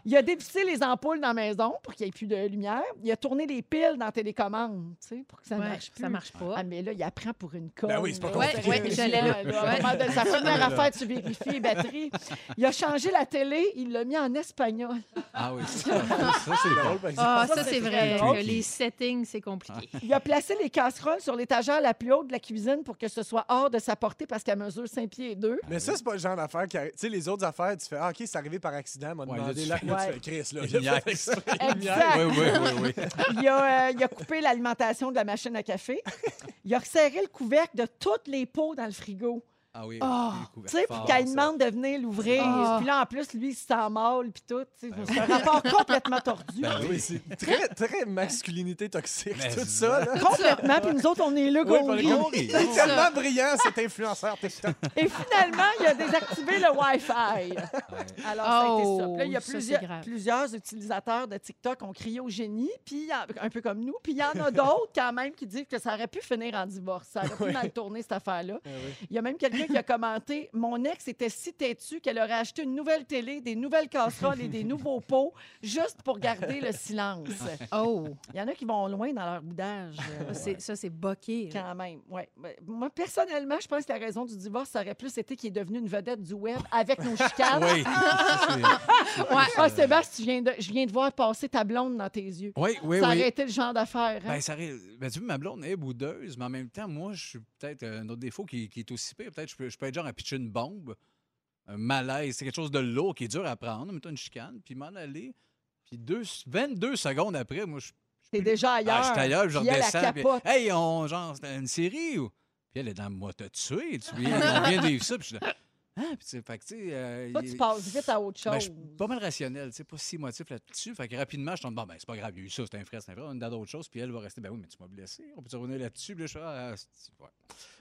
il a <laughs> a dévissé les ampoules dans la maison pour qu'il n'y ait plus de lumière. Il a tourné les piles dans la télécommande, tu sais, pour que ça Ouais, marche plus. ça marche pas. Ah, mais là, il apprend pour une conne. Ben oui, c'est pas là. Ouais, compliqué. ouais, je l'ai <laughs> lu. Là, à un Ouais. moment donné, Sa première affaire, tu vérifies les batteries. Il a changé la télé, il l'a mis en espagnol. Ah oui, ça, ça c'est <laughs> drôle, par exemple. Ah, Ça, ça, c'est vrai. que les settings, c'est compliqué. Il a placé les casseroles sur l'étagère la plus haute de la cuisine pour que ce soit hors de sa portée parce qu'elle mesure 5 pieds et 2. Mais ça, c'est pas le genre d'affaire qui. Tu sais, les autres affaires, tu fais, ah, OK, c'est arrivé par accident, m'a demandé. là, tu là, fais- tu fais Chris, là. <laughs> Oui, oui, oui. <laughs> Il a, euh, il a coupé l'alimentation de la machine à café. Il a resserré le couvercle de toutes les pots dans le frigo. Ah oui. Il couvert Tu sais, fort, qu'elle demande de venir l'ouvrir. Ah. Puis là, en plus, lui, il se sent mal, puis tout. tu sais. C'est un rapport complètement tordu. Ben oui, c'est très, très masculinité toxique, Mais tout ça. Là. Complètement. Puis nous autres, on est là, Oui, puis on est tellement brillant, cet influenceur TikTok. Et finalement, il a désactivé le Wi-Fi. Alors, ça a été ça. Puis là, il y a Oh, plusieurs, utilisateurs de TikTok ont crié au génie, puis il un peu comme nous. Puis il y en a d'autres, quand même, qui disent que ça aurait pu finir en divorce. Ça aurait pu mal tourner, cette affaire-là. Ah. Il y a même quelqu'un qui a commenté Mon ex était si têtue qu'elle aurait acheté une nouvelle télé, des nouvelles casseroles et des nouveaux pots juste pour garder le silence. Oh, Il y en a qui vont loin dans leur boudage. ça, c'est- boqué. là. quand même, ouais. Ben, Moi, personnellement, je pense que la raison du divorce, ça aurait plus été qu'il est devenu une vedette du web avec nos chicanes. Oui. <laughs> Ouais. Ah, Sébastien, tu viens de, je viens de voir passer ta blonde dans tes yeux. Oui, oui, ça oui. aurait été le genre d'affaire. hein? Ben, ça aurait- ben, tu vois, ma blonde est boudeuse, mais en même temps, moi, je suis peut-être un autre défaut qui, qui est aussi pire. Peut-être je peux, je peux être genre à pitcher une bombe, un malaise, c'est quelque chose de lourd qui est dur à prendre, mettons une chicane, puis m'en aller. Puis deux, 22 secondes après, moi, je T'es déjà ailleurs. ah, je suis ailleurs, je Puis elle redescends. puis, hey, on, genre, c'était une série ou? Puis elle est dans moi, t'as tué, tu viens, on vient de vivre ça. Puis je suis là, ah, puis tu sais, fait que, tu sais. euh, Toi, tu passes vite à autre chose. ben, je suis pas mal rationnel, tu sais, pas si émotif là-dessus. Fait que rapidement, je tombe, bon, ben, c'est pas grave, il y a eu ça, c'est un frère, c'est un frère, on est dans d'autres choses. Puis elle va rester, ben oui, mais tu m'as blessé, on peut revenir là-dessus. Puis là, je ah, ouais.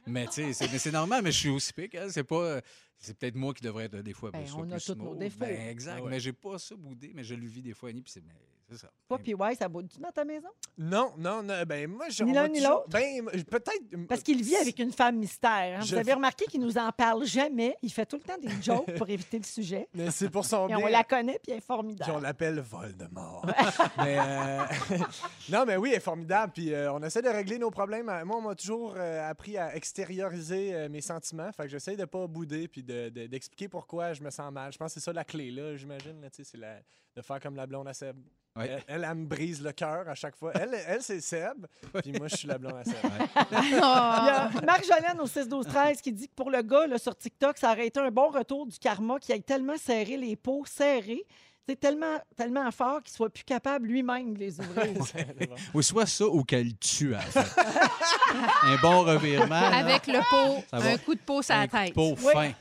Mais tu sais, c'est, normal, mais je suis aussi pique, hein, c'est pas. C'est peut-être moi qui devrais être euh, des fois Ben, plus, on a tous nos défauts. Ben, exact, Ah ouais. mais j'ai pas ça boudé, mais je le vis des fois, Annie, puis c'est, c'est ça. Toi, puis ouais, ça boude-tu dans ta maison? Non, non, non, ben moi, je Ni l'un ni l'autre? Ben, peut-être. Parce qu'il vit avec une femme mystère. hein. Je- Vous avez remarqué qu'il nous en parle jamais. Il fait tout le temps des <laughs> jokes pour éviter le sujet. Mais c'est pour son Et bien. on la connaît, puis elle est Puis on formidable. l'appelle Voldemort. <laughs> mais euh, <laughs> non, mais oui, elle est formidable. Puis euh, on essaie de régler nos problèmes. Moi, on m'a toujours euh, appris à extérioriser euh, mes sentiments. Fait que j'essaie de pas bouder puis de- de- d'expliquer pourquoi je me sens mal. Je pense que c'est ça la clé, là, j'imagine. là, tu sais, C'est la- de faire comme la blonde à Seb. Ouais. Elle, elle, elle me brise le cœur à chaque fois. Elle, elle c'est Seb. Puis moi, je suis la blonde à Seb. <laughs> Il y a <laughs> Marjolaine au 6-12-13 qui dit que pour le gars là, sur TikTok, ça aurait été un bon retour du karma qui ait tellement serré les peaux serrés. Sais, tellement, tellement fort qu'il soit plus capable lui-même de les ouvrir. Ou soit ça ou qu'elle tue à la fin. un bon revirement. là. Avec le pot, Ça un coup de pot sur un la tête. Oui. fin.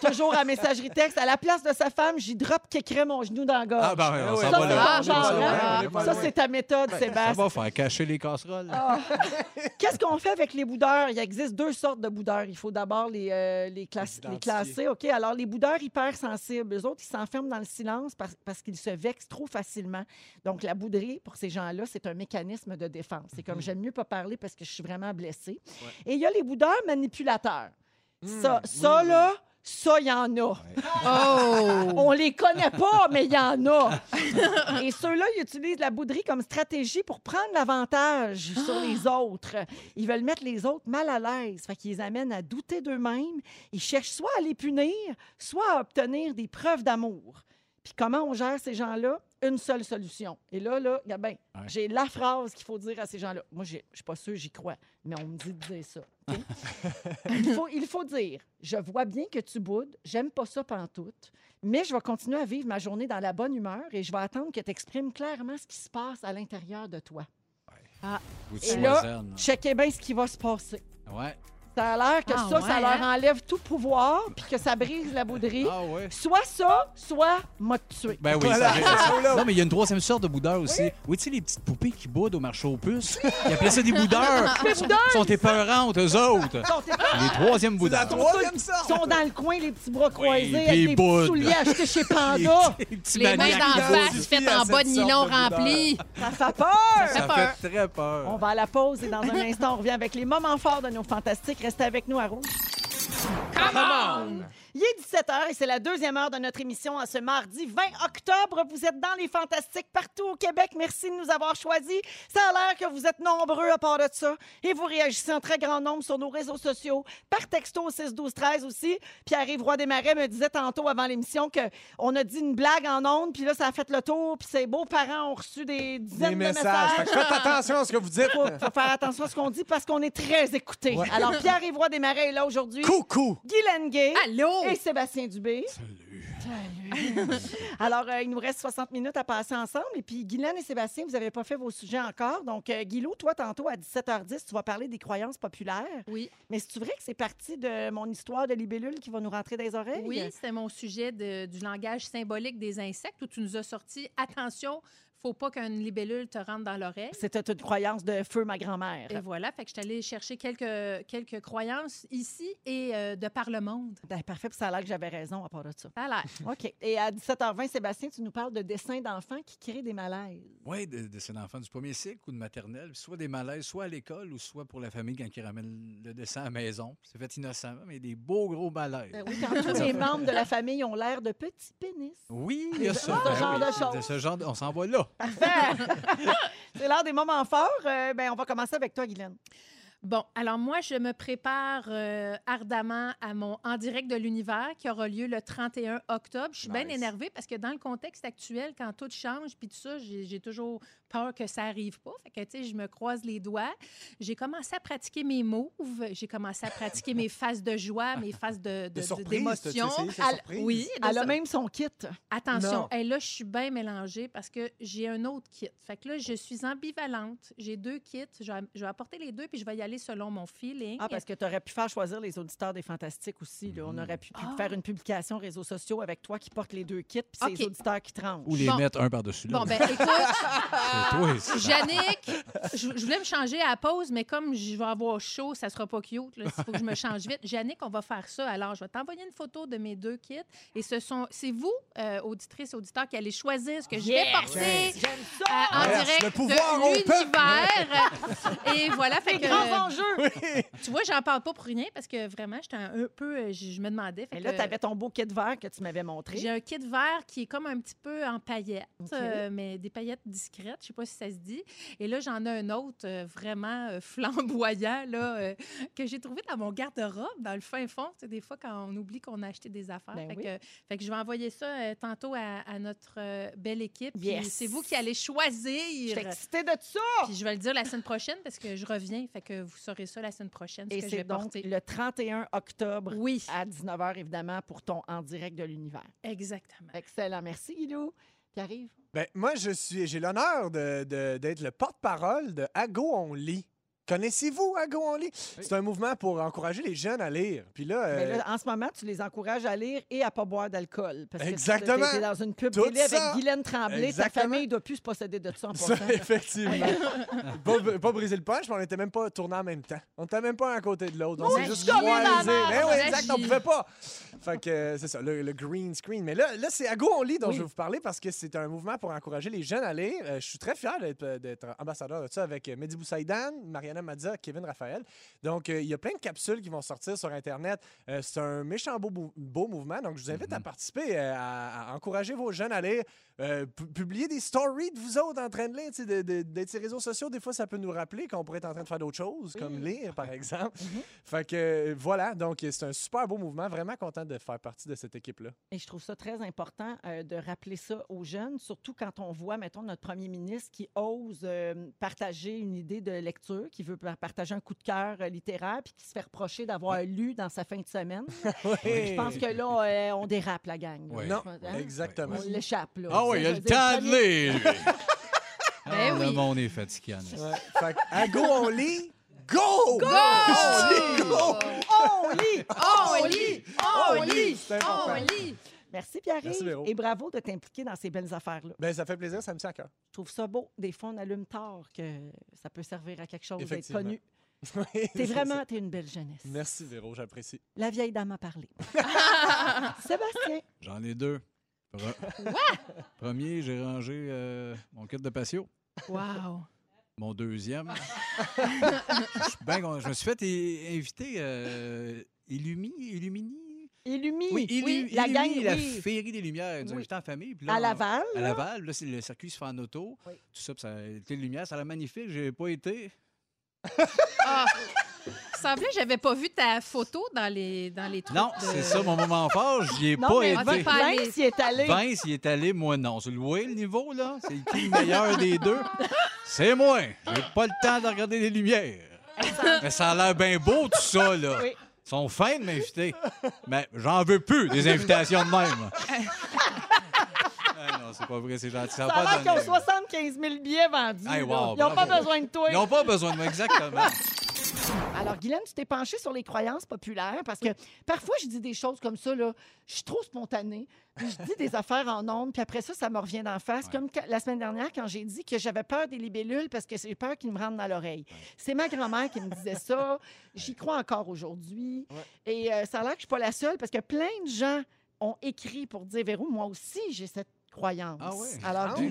<laughs> Toujours à messagerie texte. À la place de sa femme, j'y drop qu'écrait mon genou dans la gorge. Ah, ben, on s'en ça, va c'est là. Ah, ben, hein? Ça, c'est ta méthode, Ça Sébastien. va faire cacher les casseroles. Ah. <laughs> Qu'est-ce qu'on fait avec les boudeurs? Il existe deux sortes de boudeurs. Il faut d'abord les, euh, les, identifier. classer. OK? Alors, les boudeurs hypersensibles, eux autres, ils s'enferment dans le silence parce, parce qu'ils se vexent trop facilement. Donc, la bouderie, pour ces gens-là, c'est un mécanisme de défense. C'est comme j'aime mieux pas parler parce que je suis vraiment blessée. Et il y a les boudeurs manipulateurs. Ça, ça là, ça, il y en a. Oh! On les connaît pas, mais il y en a. <laughs> Et ceux-là, ils utilisent la bouderie comme stratégie pour prendre l'avantage sur les autres. Ils veulent mettre les autres mal à l'aise. Fait qu'ils les amènent à douter d'eux-mêmes. Ils cherchent soit à les punir, soit à obtenir des preuves d'amour. Puis comment on gère ces gens-là? Une seule solution. Et là, là, Ouais. j'ai la phrase qu'il faut dire à ces gens-là. Moi, j'ai- je suis pas sûre, j'y crois, mais on me dit de dire ça. <laughs> Il, faut, il faut dire, je vois bien que tu boudes, j'aime pas ça pantoute, mais je vais continuer à vivre ma journée dans la bonne humeur et je vais attendre que tu exprimes clairement ce qui se passe à l'intérieur de toi. Ou tu Et là, checkez bien ce qui va se passer. Ouais. Ça a l'air que Ah, ça, ouais, ça leur hein? enlève tout pouvoir puis que ça brise la bouderie. Ah ouais. Soit ça, soit m'a tué. Ben oui, Voilà. ça <laughs> Non, mais il y a une troisième sorte de boudeurs aussi. Oui, tu sais, les petites poupées qui boudent au marché aux puces? Ils appelaient ça des boudeurs. <laughs> Des Ils boudeurs! sont épeurantes, eux autres. Ils. Les troisièmes La boudeurs. troisième sorte. Ils sont dans le coin, les petits bras croisés, avec ils des petits souliers achetés chez <laughs> Les Panda. petits- les petits Les mains d'en face faites en bas de nylon boudeur. rempli. Ça fait peur! Ça peur. fait très peur. On va à la pause et dans un instant, on revient avec les moments forts de nos fantastiques. Restez avec nous à Rouge. Come on! Il est 17h et c'est la deuxième heure de notre émission à ce mardi 20 octobre. Vous êtes dans les Fantastiques partout au Québec. Merci de nous avoir choisis. Ça a l'air que vous êtes nombreux à part de ça et vous réagissez en très grand nombre sur nos réseaux sociaux, par texto au 6 12 13 aussi. Pierre-Yves Roy Desmarais me disait tantôt avant l'émission qu'on a dit une blague en ondes, puis là, ça a fait le tour, puis ses beaux-parents ont reçu des dizaines Des de messages. messages. Fait que faites attention à ce que vous dites. faut, faut faire attention à ce qu'on dit parce qu'on est très écoutés. Ouais. Alors, Pierre-Yves Roy Desmarais est là aujourd'hui. Coucou! Guylaine Gay Allô? Et Sébastien Dubé. Salut. <laughs> Alors, euh, il nous reste 60 minutes à passer ensemble. Et puis, Guylaine et Sébastien, vous n'avez pas fait vos sujets encore. Donc, euh, Guilou, toi, tantôt, à 17h10, tu vas parler des croyances populaires. Oui. Mais c'est vrai que c'est parti de mon histoire de libellule qui va nous rentrer dans les oreilles? Oui, c'était mon sujet de- du langage symbolique des insectes où tu nous as sorti attention, faut pas qu'une libellule te rentre dans l'oreille. C'était une croyance de feu, ma grand-mère. Et voilà, fait que je suis allée chercher quelques, quelques croyances ici et euh, de par le monde. Ben, parfait, puis ça a l'air que j'avais raison à part de ça. Ça a l'air. OK. Et à 17h20, Sébastien, tu nous parles de dessins d'enfants qui créent des malaises. Oui, de, de ces enfants du premier cycle ou de maternelle, soit des malaises, soit à l'école ou soit pour la famille quand ils ramènent le dessin à la maison. C'est fait innocemment, mais des beaux gros malaises. Ben oui, quand tous les membres de la famille ont l'air de petits pénis. Oui, il y a Ce ça. genre Ben de oui, choses. ce genre de- on s'en va là. <laughs> C'est l'heure des moments forts. Euh, ben, on va commencer avec toi, Guylaine. Bon, alors moi, je me prépare euh, ardemment à mon En direct de l'univers qui aura lieu le 31 octobre. Je suis bien énervée parce que dans le contexte actuel, quand tout change puis tout ça, j'ai j'ai toujours peur que ça arrive pas. Fait que, tu sais, je me croise les doigts. J'ai commencé à pratiquer mes moves. J'ai commencé à pratiquer mes <laughs> phases de joie, mes phases de, d'émotion. Oui. Elle a même son kit. Attention, et là, je suis bien mélangée parce que j'ai un autre kit. Fait que là, je suis ambivalente. J'ai deux kits. Je vais, je vais apporter les deux, puis je vais y aller selon mon feeling. Ah, parce que tu aurais pu faire choisir les auditeurs des Fantastiques aussi. là. On aurait pu, pu Ah. faire une publication réseaux sociaux avec toi qui porte les deux kits, puis c'est les auditeurs qui tranchent. Ou les Bon. mettre un par-dessus Bon, l'autre. ben écoute, <laughs> C'est toi, ça. Yannick, je, je voulais me changer à la pause, mais comme je vais avoir chaud, ça sera pas cute. Il faut que je me change vite. Yannick, on va faire ça. Alors, je vais t'envoyer une photo de mes deux kits. Et ce sont, c'est vous, euh, auditrices, auditeurs, qui allez choisir ce que je vais porter. J'aime euh, ça! en Yes, direct le pouvoir au de l'univers. Et voilà, fait que, tu vois, j'en parle pas pour rien parce que vraiment, j'étais un, un peu, euh, je, je me demandais. Fait Mais là, que- tu avais ton beau kit vert que tu m'avais montré. j'ai un kit vert qui est comme un petit peu en paillettes, euh, mais des paillettes discrètes. Je sais pas si ça se dit. Et là, j'en ai un autre euh, vraiment euh, flamboyant là, euh, que j'ai trouvé dans mon garde-robe, dans le fin fond. Tu sais, des fois, quand on oublie qu'on a acheté des affaires. Ben fait, oui. que, fait que je vais envoyer ça euh, tantôt à, à notre euh, belle équipe. Yes. C'est vous qui allez Je choisir. suis excitée de ça! Puis je vais le dire la semaine prochaine parce que je reviens. Fait que vous saurez ça la semaine prochaine, ce Et que je c'est vais donc porter. le 31 octobre Oui, à 19h, évidemment, pour ton En direct de l'univers. exactement. Excellent. Merci, Guido. Qui arrive? Ben, moi, je suis, j'ai l'honneur de- de- d'être le porte-parole de Ago On lit. Connaissez-vous Ago On lit? C'est un mouvement pour encourager les jeunes à lire. Puis là, Mais euh, là, en ce moment, tu les encourages à lire et à pas boire d'alcool. Parce que Exactement. Tu es dans une pub Tout télé avec. Guylaine Tremblay. Exactement. Ta famille ne doit plus se posséder de ça en ça, effectivement. <laughs> pas, pas briser le punch, mais on n'était même pas tournés en même temps. On n'était même pas un à côté de l'autre. On s'est juste comme maman, Ben oui, exact, on pouvait pas. Fait que euh, c'est ça, le, le green screen. Mais là, là c'est Ago On lit dont Oui. je vais vous parler parce que c'est un mouvement pour encourager les jeunes à lire. Euh, je suis très fier d'être, euh, ambassadeur de ça avec euh, Mehdi Boussaïdan, Mariana Mazza, Kevin Raphaël. Donc, euh, il y a plein de capsules qui vont sortir sur Internet. Euh, c'est un méchant beau, beau, mouvement. Donc, je vous invite à participer, euh, à, à encourager vos jeunes à lire. Euh, pu- publier des stories de vous autres en train de lire, de, de- d'être sur les réseaux sociaux. Des fois, ça peut nous rappeler qu'on pourrait être en train de faire d'autres choses, comme lire, par <laughs> exemple. Fait que euh, voilà, donc c'est un super beau mouvement. Vraiment content de faire partie de cette équipe-là. Et je trouve ça très important euh, de rappeler ça aux jeunes, surtout quand on voit, mettons, notre premier ministre qui ose partager une idée de lecture, qui veut par- partager un coup de cœur littéraire, puis qui se fait reprocher d'avoir lu dans sa fin de semaine. <laughs> Je pense que là, on dérape, la gang. là. Oui. Non, Hein? exactement. On l'échappe, là. Ah oui, il y a le temps de lire. lui. <laughs> Ben Ah, oui. Le monde est fatigué. en. Ouais. Fait que, à go, on lit. Go! Go! On lit, go! On lit! On lit! On lit! C'est important. On lit! Merci, Pierre. Véro. Et bravo de t'impliquer dans ces belles affaires-là. Ben, ça fait plaisir, ça me tient à cœur. Je trouve ça beau. Des fois, on allume tard que ça peut servir à quelque chose d'être Effectivement. connu. <laughs> Oui, T'es c'est vraiment, t'es une belle jeunesse. Merci, Véro, j'apprécie. La vieille dame a parlé. <laughs> Sébastien, J'en ai deux. Pre- <laughs> Premier, j'ai rangé euh, mon kit de patio. Wow! Mon deuxième. <laughs> je, suis bien content. Je me suis fait inviter euh, Illumi, Illumini? Illumi. Oui, Illu- la gang, la oui. féerie des Lumières. Ils nous ont Oui. invités en famille. puis là, À on- Laval. À là? Laval. Là, c'est le circuit se fait en auto. Oui. Tout ça, puis ça a été lumière. Ça a l'air magnifique. J'ai pas été. <laughs> Ah! Semblait que j'avais pas vu ta photo dans les, dans les trucs. Non, de- c'est ça mon moment fort. J'y ai Non, pas mais été. Vince y est allé. Vince, il est allé, moi non. C'est loué le niveau, là? C'est qui le meilleur des deux? C'est moi. J'ai pas le temps de regarder les lumières. Mais ça a l'air bien beau, tout ça, là. Oui. Ils sont fins de m'inviter. Mais j'en veux plus, des invitations de même. Ah non, c'est pas vrai, c'est gentil. Ça Ça a l'air qu'ils ont donné. 75 000 billets vendus. Hey, là. wow, Ils n'ont pas besoin de toi. Ils n'ont pas besoin de moi, exactement. Alors, Guylaine, tu t'es penchée sur les croyances populaires parce que parfois, je dis des choses comme ça, là, je suis trop spontanée, puis je dis des <laughs> affaires en ondes, puis après ça, ça me revient d'en face. Ouais. Comme la semaine dernière, quand j'ai dit que j'avais peur des libellules parce que j'ai peur qu'ils me rentrent dans l'oreille. C'est ma grand-mère qui me disait ça. <laughs> J'y crois encore aujourd'hui. Et euh, ça a l'air que je suis pas la seule parce que plein de gens ont écrit pour dire, Véro, moi aussi, j'ai cette croyance. Ah. Alors, Ah, du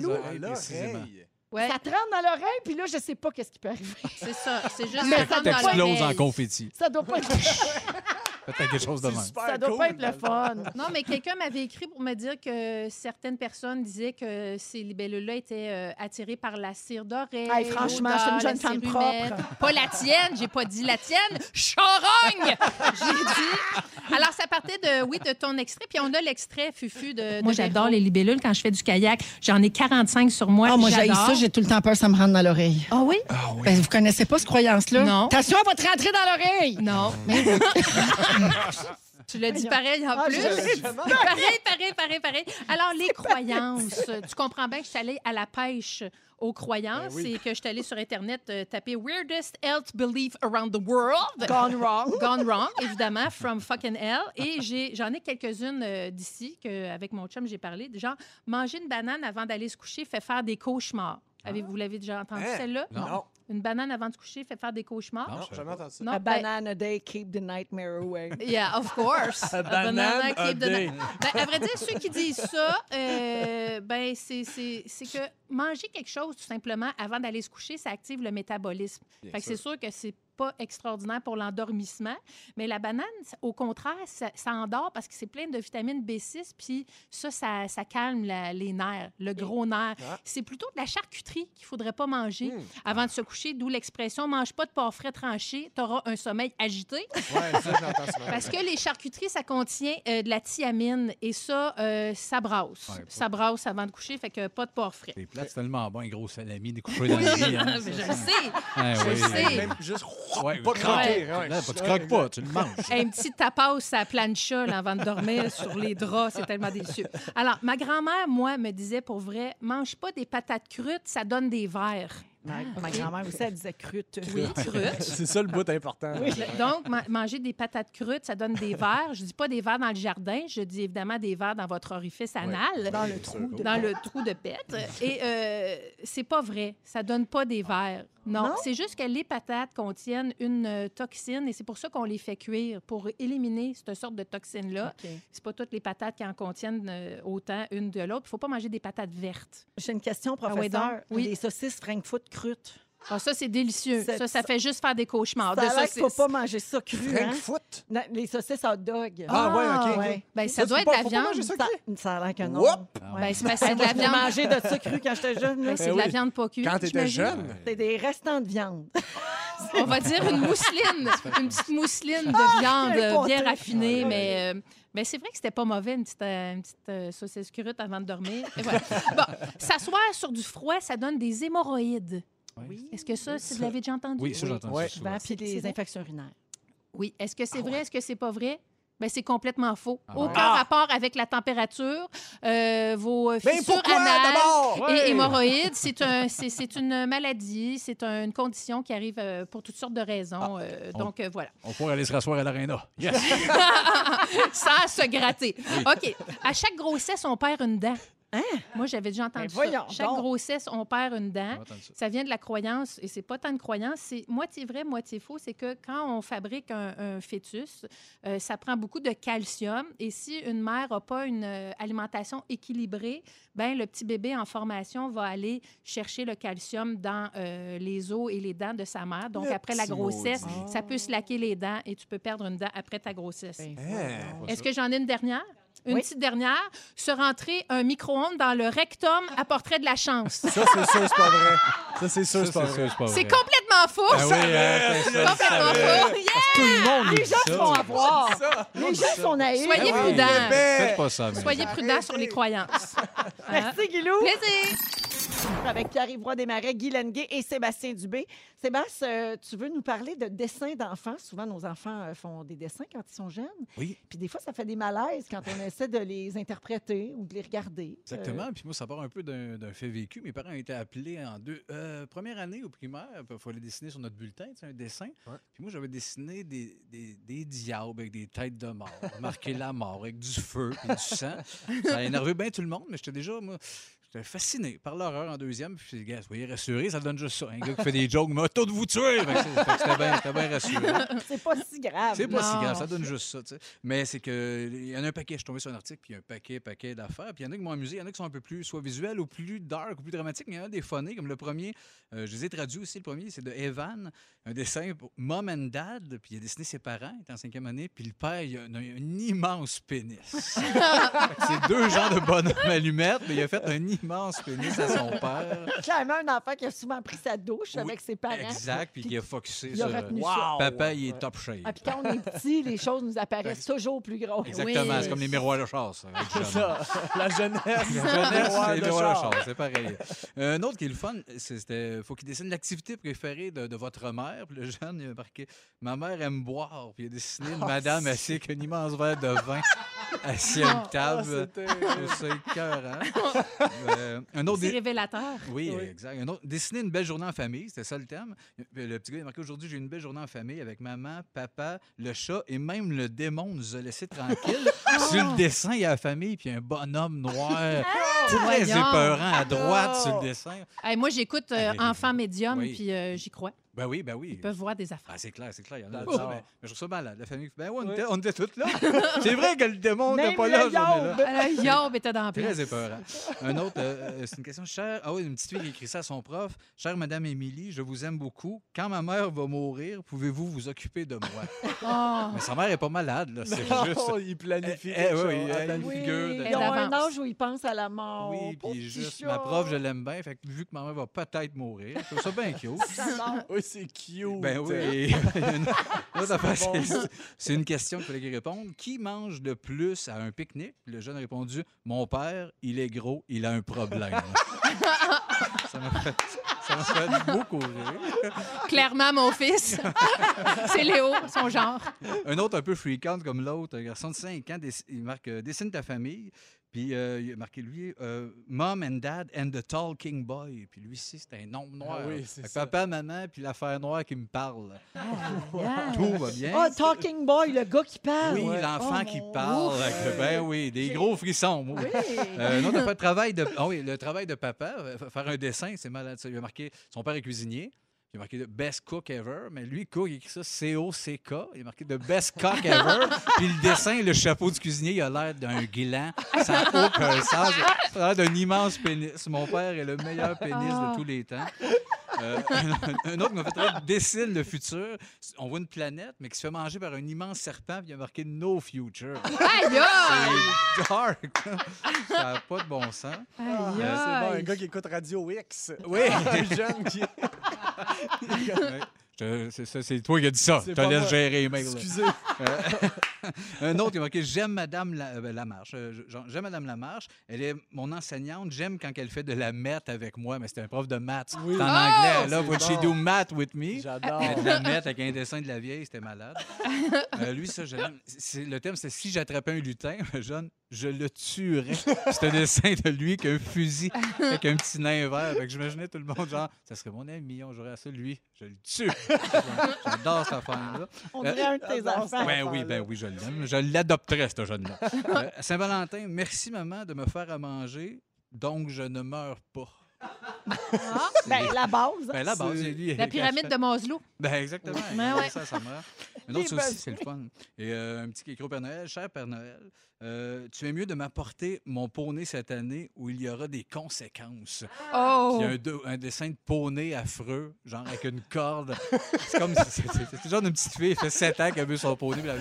ça-. Ouais, te rentre dans l'oreille, puis là, je sais pas qu'est-ce qui peut arriver. <laughs> c'est ça. C'est juste <laughs> Mais ça ça rentre dans T'exploses en confetti. Ça doit pas être, <laughs> Peut-être quelque chose de même. super ça doit cool, pas être le fun. Non, mais quelqu'un m'avait écrit pour me dire que certaines personnes disaient que ces libellules-là étaient euh, attirées par la cire d'oreille. Hey, franchement, je suis une jeune femme propre. Pas la tienne, j'ai pas dit la tienne. Charogne! J'ai dit. Alors, ça partait de, oui, de ton extrait. Puis on a l'extrait, Fufu, de. Moi, j'adore les libellules quand je fais du kayak. J'en ai 45 sur moi. Ah, moi, j'ai j'adore. ça, j'ai tout le temps peur, ça me rentre dans l'oreille. Ah oui? Ben, vous connaissez pas cette croyance-là? Non. Attention, elle va te rentrer dans l'oreille! Non. <laughs> <laughs> tu l'as dit pareil en Ah, plus. je. <laughs> Pareil, pareil, pareil, pareil. Alors, les croyances. Tu comprends bien que je suis allée à la pêche aux croyances Ben oui. et que je suis allée sur Internet euh, taper Weirdest Health Belief Around the World. Gone wrong. <laughs> Gone wrong, évidemment, from fucking hell. Et j'ai- j'en ai, quelques-unes euh, d'ici que, avec mon chum, j'ai parlé. Genre, manger une banane avant d'aller se coucher fait faire des cauchemars. Avez-vous vous l'avez déjà entendu, Hein? celle-là? Non, non, Une banane avant de se coucher fait faire des cauchemars? Non, je savais jamais pas. entendu ça. Non, A ben- banana a day, keep the nightmare away. <laughs> Yeah, of course. <laughs> A A banana banana a keep the- day. Ben, à vrai dire, ceux qui disent ça, euh, ben, c'est, c'est, c'est que manger quelque chose, tout simplement, avant d'aller se coucher, ça active le métabolisme. Bien Fait que c'est sûr que c'est pas extraordinaire pour l'endormissement. Mais la banane, au contraire, ça, ça endort parce que c'est plein de vitamine B6, puis ça, ça, ça calme la- les nerfs, le gros nerf. Ah. C'est plutôt de la charcuterie qu'il faudrait pas manger Hmm. avant de se coucher, d'où l'expression « mange pas de porc frais tranché, t'auras un sommeil agité ». Ouais, ça, j'entends souvent. <laughs> Parce que les charcuteries, ça contient euh, de la thiamine et ça, euh, ça brasse. Ouais, ça brasse avant de coucher, fait que pas de porc frais. Les plats, c'est tellement bon, un gros salami découpé dans le hein. <laughs> Mais je le sais. Je oui. sais. Même juste Ouais, Pas croquer. Là, ouais. pas- tu croques pas, tu le manges. Un petit tapas à plancha là, avant de dormir <laughs> sur les draps, c'est tellement délicieux. Alors, ma grand-mère, moi, me disait pour vrai, mange pas des patates crues, ça donne des vers. Ma, ma grand-mère aussi, elle disait crute. Oui, <laughs> crutes. C'est ça le bout important. Donc, ma- manger des patates crues, ça donne des vers. Je dis pas des vers dans le jardin, je dis évidemment des vers dans votre orifice anal. Dans le trou de dans le trou de pète. Et euh, c'est pas vrai. Ça donne pas des vers. Non, Non? c'est juste que les patates contiennent une euh, toxine et c'est pour ça qu'on les fait cuire, pour éliminer cette sorte de toxine-là. C'est pas toutes les patates qui en contiennent euh, autant une de l'autre. Il faut pas manger des patates vertes. J'ai une question, Ah ouais, donc? professeur. Oui. Les saucisses Frankfurt crutes. Ah, ça, c'est délicieux. Ça, ça fait juste faire des cauchemars. Ça de qu'il faut saucisses. pas manger ça cru, hein? Frankfoot. Non, Les saucisses hot dog. Ah, ouais, OK. ouais. Ben, ça Ça, doit être de pas- la viande. manger ça Ça, a l'air que non. Whoop! Ben, c'est parce que c'est de la viande. mangé de ça cru quand j'étais jeune. Ben, c'est Ben de la oui. viande pas cuite. Quand t'étais jeune. C'est des restants de viande. On va dire une mousseline, une petite mousseline de Ah, viande euh, bien raffinée, Ah, mais, euh, mais c'est vrai que c'était pas mauvais, une petite, euh, une petite euh, saucisse crute avant de dormir. Et voilà. bon, s'asseoir sur du froid, ça donne des hémorroïdes. Oui. Est-ce que ça, si vous l'avez déjà entendu? Oui, ça, j'entends Ouais. ça souvent. Ben, puis C'est les vrai? infections urinaires. Oui. Est-ce que c'est vrai? Est-ce que c'est pas vrai? Ben, c'est complètement faux. Ah? Aucun Ah! rapport avec la température, euh, vos Ben fissures pourquoi anales d'abord? et hémorroïdes. C'est un, c'est, c'est une maladie, c'est un- une condition qui arrive euh, pour toutes sortes de raisons. euh, on- donc, euh, voilà. On pourrait aller se rasseoir à l'aréna. Yes! <laughs> Sans se gratter. OK. À chaque grossesse, on perd une dent. Hein? Moi, j'avais déjà entendu Ben voyons ça. Chaque donc. grossesse, on perd une dent. Ça. Ça vient de la croyance, et c'est pas tant une croyance, c'est moitié vrai, moitié faux. C'est que quand on fabrique un, un fœtus, euh, ça prend beaucoup de calcium. Et si une mère n'a pas une euh, alimentation équilibrée, ben le petit bébé en formation va aller chercher le calcium dans euh, les os et les dents de sa mère. Donc, Le après la grossesse, maudit. ça peut se laquer les dents et tu peux perdre une dent après ta grossesse. Ben, Hein? Est-ce que j'en ai une dernière? Une Oui. petite dernière. Se rentrer un micro-ondes dans le rectum apporterait de la chance. Ça, c'est sûr, c'est pas vrai. Ça, c'est sûr, Ça, c'est pas vrai. c'est pas C'est vrai. complètement faux. Ah oui, hein, c'est ça, complètement faux. Yeah! Tout le monde Les dit gens se ça. font avoir. Les gens sont naïfs. Soyez Ah oui, prudents. Faites pas ça, mais. Soyez prudents sur les croyances. Merci, Guilou. Plaisir. Avec Pierre-Yves Roy Desmarais, Guy Lenguet et Sébastien Dubé. Sébastien, euh, tu veux nous parler de dessins d'enfants? Souvent, nos enfants euh, font des dessins quand ils sont jeunes. Oui. Puis des fois, ça fait des malaises quand on essaie de les interpréter ou de les regarder. Exactement. Puis moi, ça part un peu d'un d'un fait vécu. Mes parents ont été appelés en deux. euh, première année au primaire, il fallait dessiner sur notre bulletin, tu sais, un dessin. Ouais. Puis moi, j'avais dessiné des, des, des diables avec des têtes de mort, marqué la mort avec du feu et du sang. Ça a énervé bien tout le monde, mais j'étais déjà, moi, j'étais fasciné par l'horreur en deuxième. Puis gars, soyez rassurés, ça donne juste ça. Un gars qui fait des jokes, mais tout vous tuer. C'était bien bien rassurant. <laughs> Euh, c'est pas si grave. C'est pas si grave, ça donne juste ça. Mais c'est que il y en a un paquet. Je suis tombé sur un article, puis il y a un paquet, paquet d'affaires. Puis il y en a qui m'ont amusé, il y en a qui sont un peu plus soit visuels ou plus dark ou plus dramatiques, mais il y en a des phonés, comme le premier. euh, je les ai traduits aussi. Le premier, c'est de Evan, un dessin pour Mom and Dad. Puis il a dessiné ses parents, il était en cinquième année. Puis le père, il a un, un immense pénis. <laughs> C'est deux genres de bonhomme allumettes, mais il a fait un immense pénis à son père. <laughs> Clairement, un enfant qui a souvent pris sa douche Oui, avec ses parents. Exact, puis il a focusé Il a sur. euh, retenu ça. Papa, il est top shape. Ah, puis quand on est petit, les choses nous apparaissent toujours plus grosses. Exactement, Oui. c'est comme les miroirs de chasse. avec C'est ça. La jeunesse. Jeunesse, Miroir c'est de char, c'est pareil. Euh, Un autre qui est le fun, c'est- c'était faut qu'il dessine l'activité préférée de, de votre mère. Puis le jeune, il a marqué Ma mère aime boire. Puis il a dessiné une madame assise avec un immense verre de vin <laughs> assis à une Ah, table. c'était- C'est <laughs> écœurant. Euh, un autre. C'est révélateur. oui, Oui. exact. Un autre, dessiner une belle journée en famille, c'était ça le thème. Puis Le petit gars il a marqué aujourd'hui, j'ai une belle journée en famille avec maman, papa, le chat et même le démon nous a laissé tranquille. <laughs> sur le dessin, il y a la famille, puis un bonhomme noir, très Voyons. épeurant à droite Non. sur le dessin. Hey, moi, j'écoute euh, Ah, Enfant médium, oui. puis euh, j'y crois. Ben oui, ben oui. Ils peuvent voir des affaires. Ah, c'est clair, c'est clair. Il y en a J'adore. ça, mais, mais je trouve ça malade. La famille, ben ouais, on, Oui. était, on était tous là. <laughs> c'est vrai que le démon Même pas là, Yob était dans la place. Très épeurant. Un autre, euh, euh, c'est une question chère. Ah oui, une petite fille qui écrit ça à son prof. Chère Madame Émilie, je vous aime beaucoup. Quand ma mère va mourir, pouvez-vous vous occuper de moi? Oh. <laughs> Mais sa mère est pas malade, là. C'est <laughs> Non, juste. il planifie. Eh, eh, oui, Ah, elle- figure de- ils ont un âge où ils pensent à la mort. Oui, puis juste, ma prof, je l'aime bien. Fait que vu que ma mère va peut-être mourir, je trouve ça bien cute. Oui, c'est cute. Ben oui. <laughs> C'est- une question qu'il fallait qu'il réponde. Qui mange le plus à un pique-nique? Le jeune a répondu Mon père, il est gros, il a un problème. <laughs> ça m'a fait, Ça m'a fait beaucoup rire. Clairement, mon fils. <laughs> c'est Léo, son genre. Un autre un peu freakant comme l'autre, un garçon de 5 ans, il marque euh, Dessine ta famille. Puis euh, il a marqué lui euh, Mom and Dad and the Talking Boy. Puis lui ici, c'est un nom noir. Ah oui, c'est. Papa, maman, puis l'affaire noire qui me parle. <laughs> Yeah. Tout va bien. Oh, Talking Boy, le gars qui parle. oui, l'enfant Oh, qui mon parle. ouf. ben oui, des gros frissons. moi. Oui. Euh, affaire de travail de. Ah oui, le travail de papa, euh, fa- faire un dessin, c'est malade. ça. Il a marqué. Son père est cuisinier. Il a marqué The Best Cook Ever. Mais lui, cook, il a écrit ça C-O-C-K. Il a marqué The Best Cock Ever. <laughs> Puis le dessin, le chapeau du cuisinier, il a l'air d'un gland. Ça n'a aucun sens. Ça a l'air d'un immense pénis. Mon père est le meilleur pénis Ah. de tous les temps. Euh, un, <laughs> un autre qui m'a fait dessine le futur. On voit une planète, mais qui se fait manger par un immense serpent. Puis il a marqué No Future. Aïe! C'est dark. Ça n'a pas de bon sens. Aïe, C'est bon, un gars qui écoute Radio X. Oui. <laughs> un jeune qui. C'est toi qui as dit ça. Je te laisse moi. gérer les mails. là. Excusez. <laughs> Un autre qui a marqué J'aime Madame euh, Lamarche. Euh, J'aime Madame Lamarche. Elle est mon enseignante. J'aime quand elle fait de la maths avec moi. Mais c'était un prof de maths. Oui. En Oh! anglais. Là, Would she do math with me? J'adore. De la mettre avec un dessin de la vieille, c'était malade. <laughs> Euh, lui, ça, je l'aime. Le thème, c'est si j'attrapais un lutin, <laughs> un jeune, je le tuerais. C'était un dessin de lui qui a un fusil avec un petit nain vert. Fait que j'imaginais tout le monde, genre, ça serait mon ami, on jouerait à ça, lui, je le tue. J'adore cette affaire-là. On dirait un de tes enfants. Ben oui, ben oui, je l'aime. Je l'adopterais, ce jeune-là. Euh, Saint-Valentin, merci, maman, de me faire à manger, donc je ne meurs pas. Ben, la base. Ben là, base, lui, La pyramide de Maslow. Ben exactement. Ben ouais. Ça, ça meurt. Un Les autre, ça aussi, c'est le fun. Et euh, un petit écrit Père Noël. Cher Père Noël, euh, tu es mieux de m'apporter mon poney cette année où il y aura des conséquences? Oh! Puis un, de- un dessin de poney affreux, genre avec une corde. C'est comme si c'est- genre d'une petite fille, elle fait 7 ans qu'elle veut son poney. puis Là,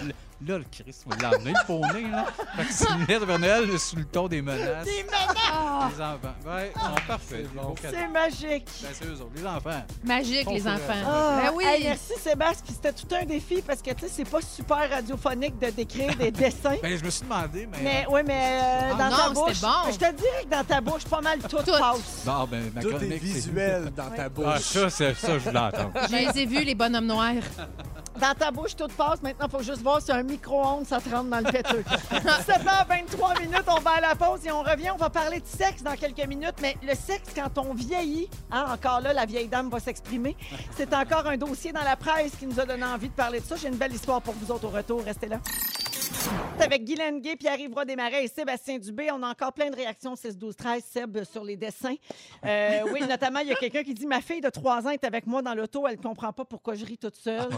là, le Christ, on l'a emmené le poney. Là. Fait que c'est une lettre de Noël sous le ton des menaces. Des menaces. Les enfants. Ouais, ils sont parfaits. C'est bon. magique. Ben, c'est eux autres, les enfants. Magique, les enfants. Ah, Ben oui! hey, merci Sébastien. Puis c'était tout un défi parce que tu sais, c'est pas super radiophonique de décrire des dessins. Ben, je me suis demandé, mais. Mais oui, mais euh, Ah dans non, ta c'était bouche, bon. je te dirais que dans ta bouche, pas mal tout, <laughs> Tout. passe. Bon, ben, ma Tout est chronique, visuel dans ta bouche. Ah, ça, c'est ça, je voulais entendre. Je les ai vus, les bonhommes noirs. <laughs> Dans ta bouche, tout passe. Maintenant, il faut juste voir si un micro-ondes, ça te rentre dans le péteux. <laughs> 7h23 minutes, on va à la pause et on revient. On va parler de sexe dans quelques minutes. Mais le sexe, quand on vieillit, hein, encore là, la vieille dame va s'exprimer. C'est encore un dossier dans la presse qui nous a donné envie de parler de ça. J'ai une belle histoire pour vous autres au retour. Restez là. Avec Guy Lenguet, Pierre-Yves Roy Desmarais et Sébastien Dubé. On a encore plein de réactions 6 12 13 Seb sur les dessins. Euh, <laughs> oui, notamment, il y a quelqu'un qui dit Ma fille de 3 ans est avec moi dans l'auto, elle ne comprend pas pourquoi je ris toute seule.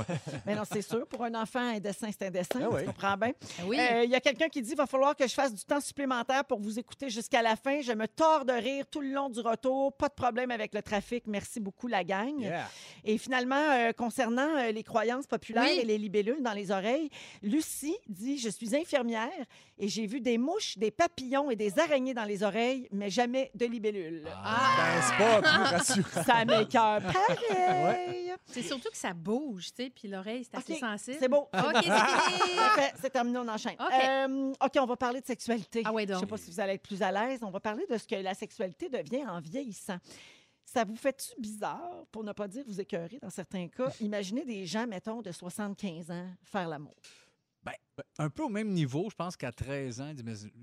Mais non, c'est sûr, pour un enfant, un dessin, c'est un dessin. Ah. Tu comprends bien. Ben Oui. Euh, Il y a quelqu'un qui dit il va falloir que je fasse du temps supplémentaire pour vous écouter jusqu'à la fin. Je me tords de rire tout le long du retour. Pas de problème avec le trafic. Merci beaucoup, la gang. Yeah. Et finalement, euh, concernant les croyances populaires Oui. et les libellules dans les oreilles, Lucie dit Je suis infirmière et j'ai vu des mouches, des papillons et des araignées dans les oreilles, mais jamais de libellules. Ben, c'est pas plus rassurant. Ça m'écoeure pareil. C'est surtout que ça bouge, tu sais, puis l'oreille, c'est assez OK, sensible. C'est beau. OK, c'est fini! <laughs> Parfait, c'est terminé, on enchaîne. OK. Euh, OK, on va parler de sexualité. Ah ouais, Je ne donc. sais pas si vous allez être plus à l'aise. On va parler de ce que la sexualité devient en vieillissant. Ça vous fait-tu bizarre, pour ne pas dire vous écœurer dans certains cas, imaginez des gens, mettons, de 75 ans faire l'amour? Ben, un peu au même niveau, je pense qu'à 13 ans,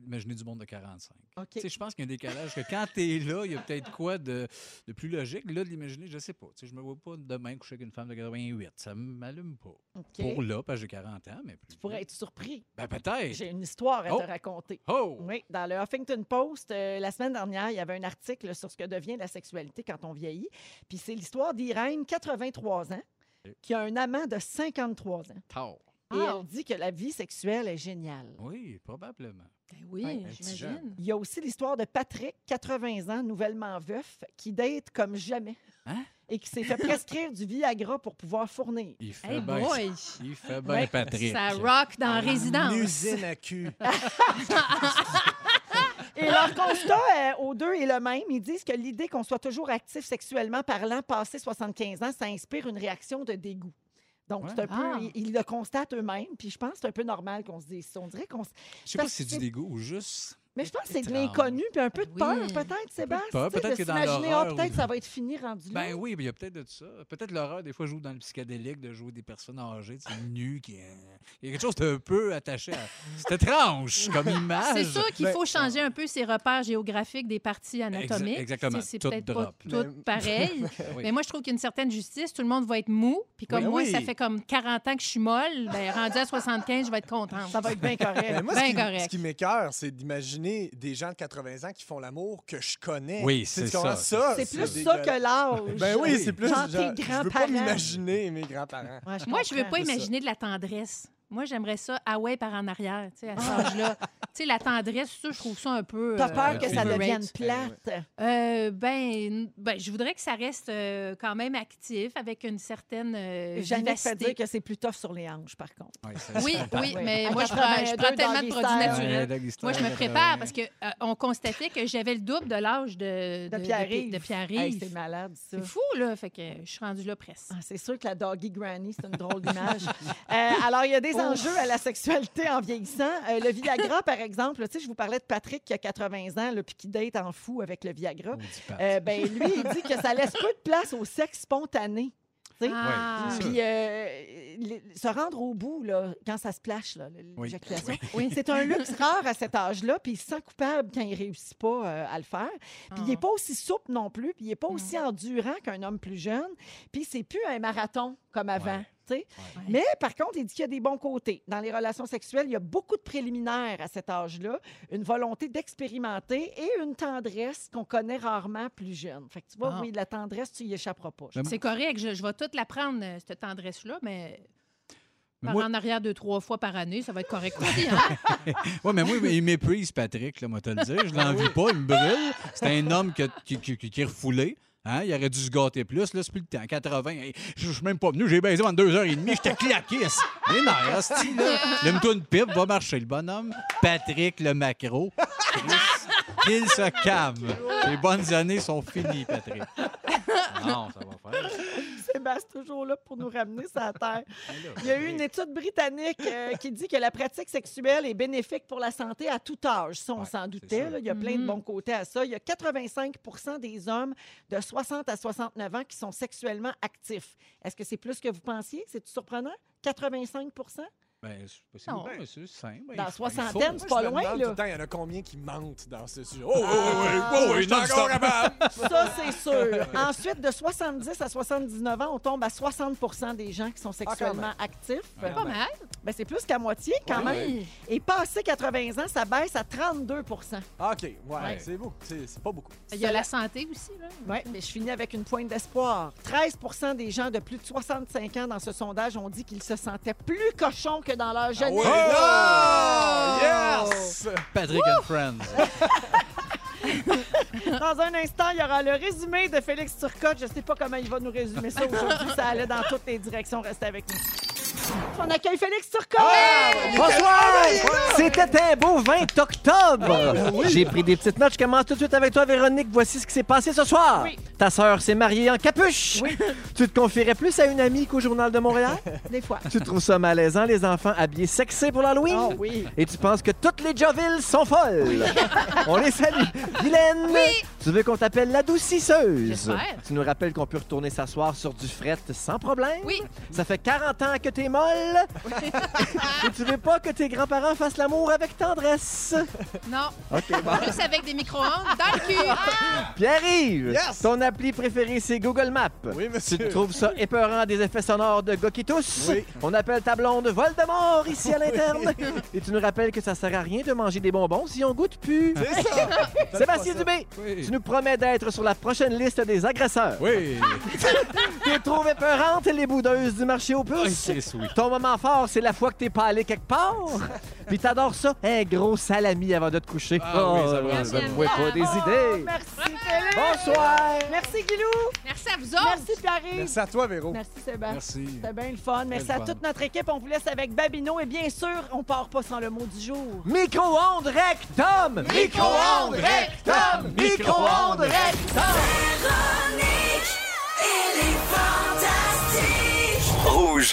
imaginer du monde de 45. OK. Tu sais, Je pense qu'il y a un décalage, que quand tu es là, il y a peut-être quoi de, de plus logique. Là, de l'imaginer, je sais pas. Tu sais, je me vois pas demain coucher avec une femme de 88. Ça m'allume pas. Pour là, parce que j'ai 40 ans, mais plus. Tu pourrais être surpris. Ben, peut-être. J'ai une histoire à Oh. te raconter. Oh! Oui, dans le Huffington Post, euh, la semaine dernière, il y avait un article sur ce que devient la sexualité quand on vieillit. Puis c'est l'histoire d'Irène, 83 ans, qui a un amant de 53 ans. Tard. Et Ah. elle dit que la vie sexuelle est géniale. Oui, probablement. Ben oui, Ouais, un petit j'imagine. Il y a aussi l'histoire de Patrick, 80 ans, nouvellement veuf, qui date comme jamais. Hein? Et qui s'est fait <laughs> prescrire du Viagra pour pouvoir fournir. Il fait Hey bien. boy! Il fait bien, Ouais. Patrick. Ça rock dans Une Résidence. usine à cul. <laughs> Et leur constat euh, aux deux est le même. Ils disent que l'idée qu'on soit toujours actif sexuellement parlant passé 75 ans, ça inspire une réaction de dégoût. Donc, Ouais. c'est un peu, Ah. ils, ils le constatent eux-mêmes. Puis je pense que c'est un peu normal qu'on se dise ça. On dirait qu'on se- Je sais pas si c'est du dégoût ou juste Mais je pense que c'est de l'inconnu puis un peu de Oui. peur, peut-être, Sébastien. peut-être que dans s'imaginer, ah, l'horreur, peut-être oui. ça va être fini rendu là. Ben oui, mais il y a peut-être de ça. Peut-être l'horreur, des fois, joue dans le psychédélique de jouer des personnes âgées, tu sais, nues. Qui... Il y a quelque chose d'un peu attaché à. C'est étrange comme <laughs> image. C'est sûr qu'il Ben, faut changer un peu ses repères géographiques des parties anatomiques. exactement. C'est- peut-être pas drop, tout là. pareil. <laughs> Oui. Mais moi, je trouve qu'il y a une certaine justice. Tout le monde va être mou. Puis comme Oui. moi, Oui. ça fait comme 40 ans que je suis molle. Ben, rendu à 75, je vais être contente. Ça va être bien correct. Ben, moi, Ben ce qui, correct. ce qui m'écœure, c'est d'imaginer des gens de 80 ans qui font l'amour que je connais. Oui, c'est ça. C'est plus ça que l'âge. Ben oui, c'est plus. Genre genre, tes je veux pas grands-parents. m'imaginer mes grands-parents. Ouais, je Moi, je veux pas imaginer de la tendresse. Moi, j'aimerais ça, ah ouais, par en arrière, tu sais, à cet âge-là. tu sais, la tendresse, ça, je trouve ça un peu. T'as euh, peur que ça devienne plate? Euh, ben, ben, je voudrais que ça reste euh, quand même actif, avec une certaine euh, Jannick fait vivacité. dire que c'est plus tough sur les hanches, par contre. Oui, oui, Oui. mais moi, je prends, je 82 prends tellement de produits naturels. Ouais, Moi, je me prépare 80. parce qu'on constatait que j'avais le double de l'âge de, De de, Pierre-Yves. de. Hey, c'est malade, ça. c'est fou, là. Fait que je suis rendue là presque. Ah, c'est sûr que la doggy granny, c'est une drôle d'image. <laughs> Euh, alors, il y a des enjeux à la sexualité en vieillissant. Euh, le Viagra, par exemple, tu sais, je vous parlais de Patrick qui a 80 ans, là, puis qui date en fou avec le Viagra. Euh, ben, lui, il dit que ça laisse peu de place au sexe spontané. Ah. Puis euh, le- se rendre au bout, là, quand ça se plache, là, Oui. l'éjaculation, c'est un luxe rare à cet âge-là, puis il se sent coupable quand il réussit pas euh, à le faire. Puis il n'est Ah. pas aussi souple non plus, puis il n'est pas aussi endurant qu'un homme plus jeune, puis c'est plus un marathon comme avant. Ouais. Tu sais. Mais par contre, il dit qu'il y a des bons côtés. Dans les relations sexuelles, il y a beaucoup de préliminaires à cet âge-là, une volonté d'expérimenter et une tendresse qu'on connaît rarement plus jeune. Fait que tu vois, Ah. oui, la tendresse, tu y échapperas pas. C'est correct, je, je vais toute la prendre, euh, cette tendresse-là, mais par moi- en arrière deux, trois fois par année, ça va être correct aussi. Hein? <laughs> Ouais, mais moi, il méprise Patrick, là, moi, te le dire. Je l'envie pas, il me brûle. C'est un homme qui, a- qui, qui- qui est refoulé. Hein? Il aurait dû se gâter plus. Là, c'est plus le temps. 80. hey, Je suis même pas venu. J'ai baisé pendant deux heures et demie. J'étais claqué. <laughs> Nerfs, hostie, là. Lève-toi une pipe, va marcher, le bonhomme. Patrick, le macro. Qu'il se calme. Les bonnes années sont finies, Patrick. Non, ça va faire. Sébastien toujours là pour nous ramener sur la terre. Là, Il y a eu une étude britannique euh, qui dit que la pratique sexuelle est bénéfique pour la santé à tout âge. Ça, on Ouais, s'en doutait. là. Il y a plein de Mhm. bons côtés à ça. Il y a 85% des hommes de 60 à 69 ans qui sont sexuellement actifs. Est-ce que c'est plus que vous pensiez? C'est surprenant? 85 Ben, c'est. Ben, c'est simple. Dans soixantaine, c'est pas loin, là. tout le temps, il y en a combien qui mentent dans ce sujet? Oh, oui, oui, Ah, oui, oui, oui, oui, je suis encore capable. Ça, c'est sûr. <laughs> Ensuite, de 70 à 79 ans, on tombe à 60% des gens qui sont sexuellement actifs. Ah, Pas mal. Ben, c'est plus qu'à moitié, quand même. Oui. Et passé 80 ans, ça baisse à 32 Ah, OK, ouais, Ouais. c'est. C'est c'est pas beaucoup. Il y a la santé aussi. Là. Oui, mais je finis avec une pointe d'espoir. 13% des gens de plus de 65 ans dans ce sondage ont dit qu'ils se sentaient plus cochons que dans leur Ah jeunesse. oui, là! Yes! Patrick and Friends. <laughs> Dans un instant, il y aura le résumé de Félix Turcotte. Je ne sais pas comment il va nous résumer ça aujourd'hui. Ça allait dans toutes les directions. Restez avec nous. On accueille Félix Turcotte! Bonsoir! C'était un beau 20 octobre. J'ai pris des petites notes. Je commence tout de suite avec toi, Véronique. Voici ce qui s'est passé ce soir. Oui. Ta sœur s'est mariée en capuche. Oui. <laughs> Tu te confierais plus à une amie qu'au Journal de Montréal? <laughs> Des fois. tu trouves ça malaisant, les enfants habillés sexés pour l'Halloween? Oh oui. Et tu penses que toutes les Jovilles sont folles? On les salue. <laughs> Guylaine, tu veux qu'on t'appelle l'adoucisseuse. Tu nous rappelles qu'on peut retourner s'asseoir sur du fret sans problème? Oui. Ça fait 40 ans que t'es molle? <laughs> Et tu veux pas que tes grands-parents fassent l'amour avec tendresse? Non, OK, bon. juste avec des micro-ondes dans le cul. Pierre-Yves, Yes. ton appli préférée, c'est Google Maps. Oui, monsieur. Tu trouves ça épeurant des effets sonores de toussent? Oui. On appelle ta blonde Voldemort ici à l'interne. <laughs> Et tu nous rappelles que ça sert à rien de manger des bonbons si on goûte plus. C'est ça! <laughs> Sébastien. Dubé, Oui. tu nous promets d'être sur la prochaine liste des agresseurs. Oui. <laughs> Tu trouves épeurantes les boudeuses du marché aux Oui, puces. c'est sweet. Ton moment fort, c'est la fois que t'es pas allé quelque part. <laughs> Puis t'adores ça, un gros salami avant de te coucher. Oh, Ah oui, ça va, ça vois pas des Oh, idées. merci, Félix. Bonsoir. Merci, Guilou. Merci à vous autres. Merci, Pierre-Yves. Merci à toi, Véro. Merci, Sébastien. Merci. C'était bien le fun. Merci à fun. toute notre équipe. On vous laisse avec Babino. Et bien sûr, on part pas sans le mot du jour. Micro-ondes rectum! Micro-ondes rectum! Micro-ondes Wow, Véronique, elle est fantastique. Rouge.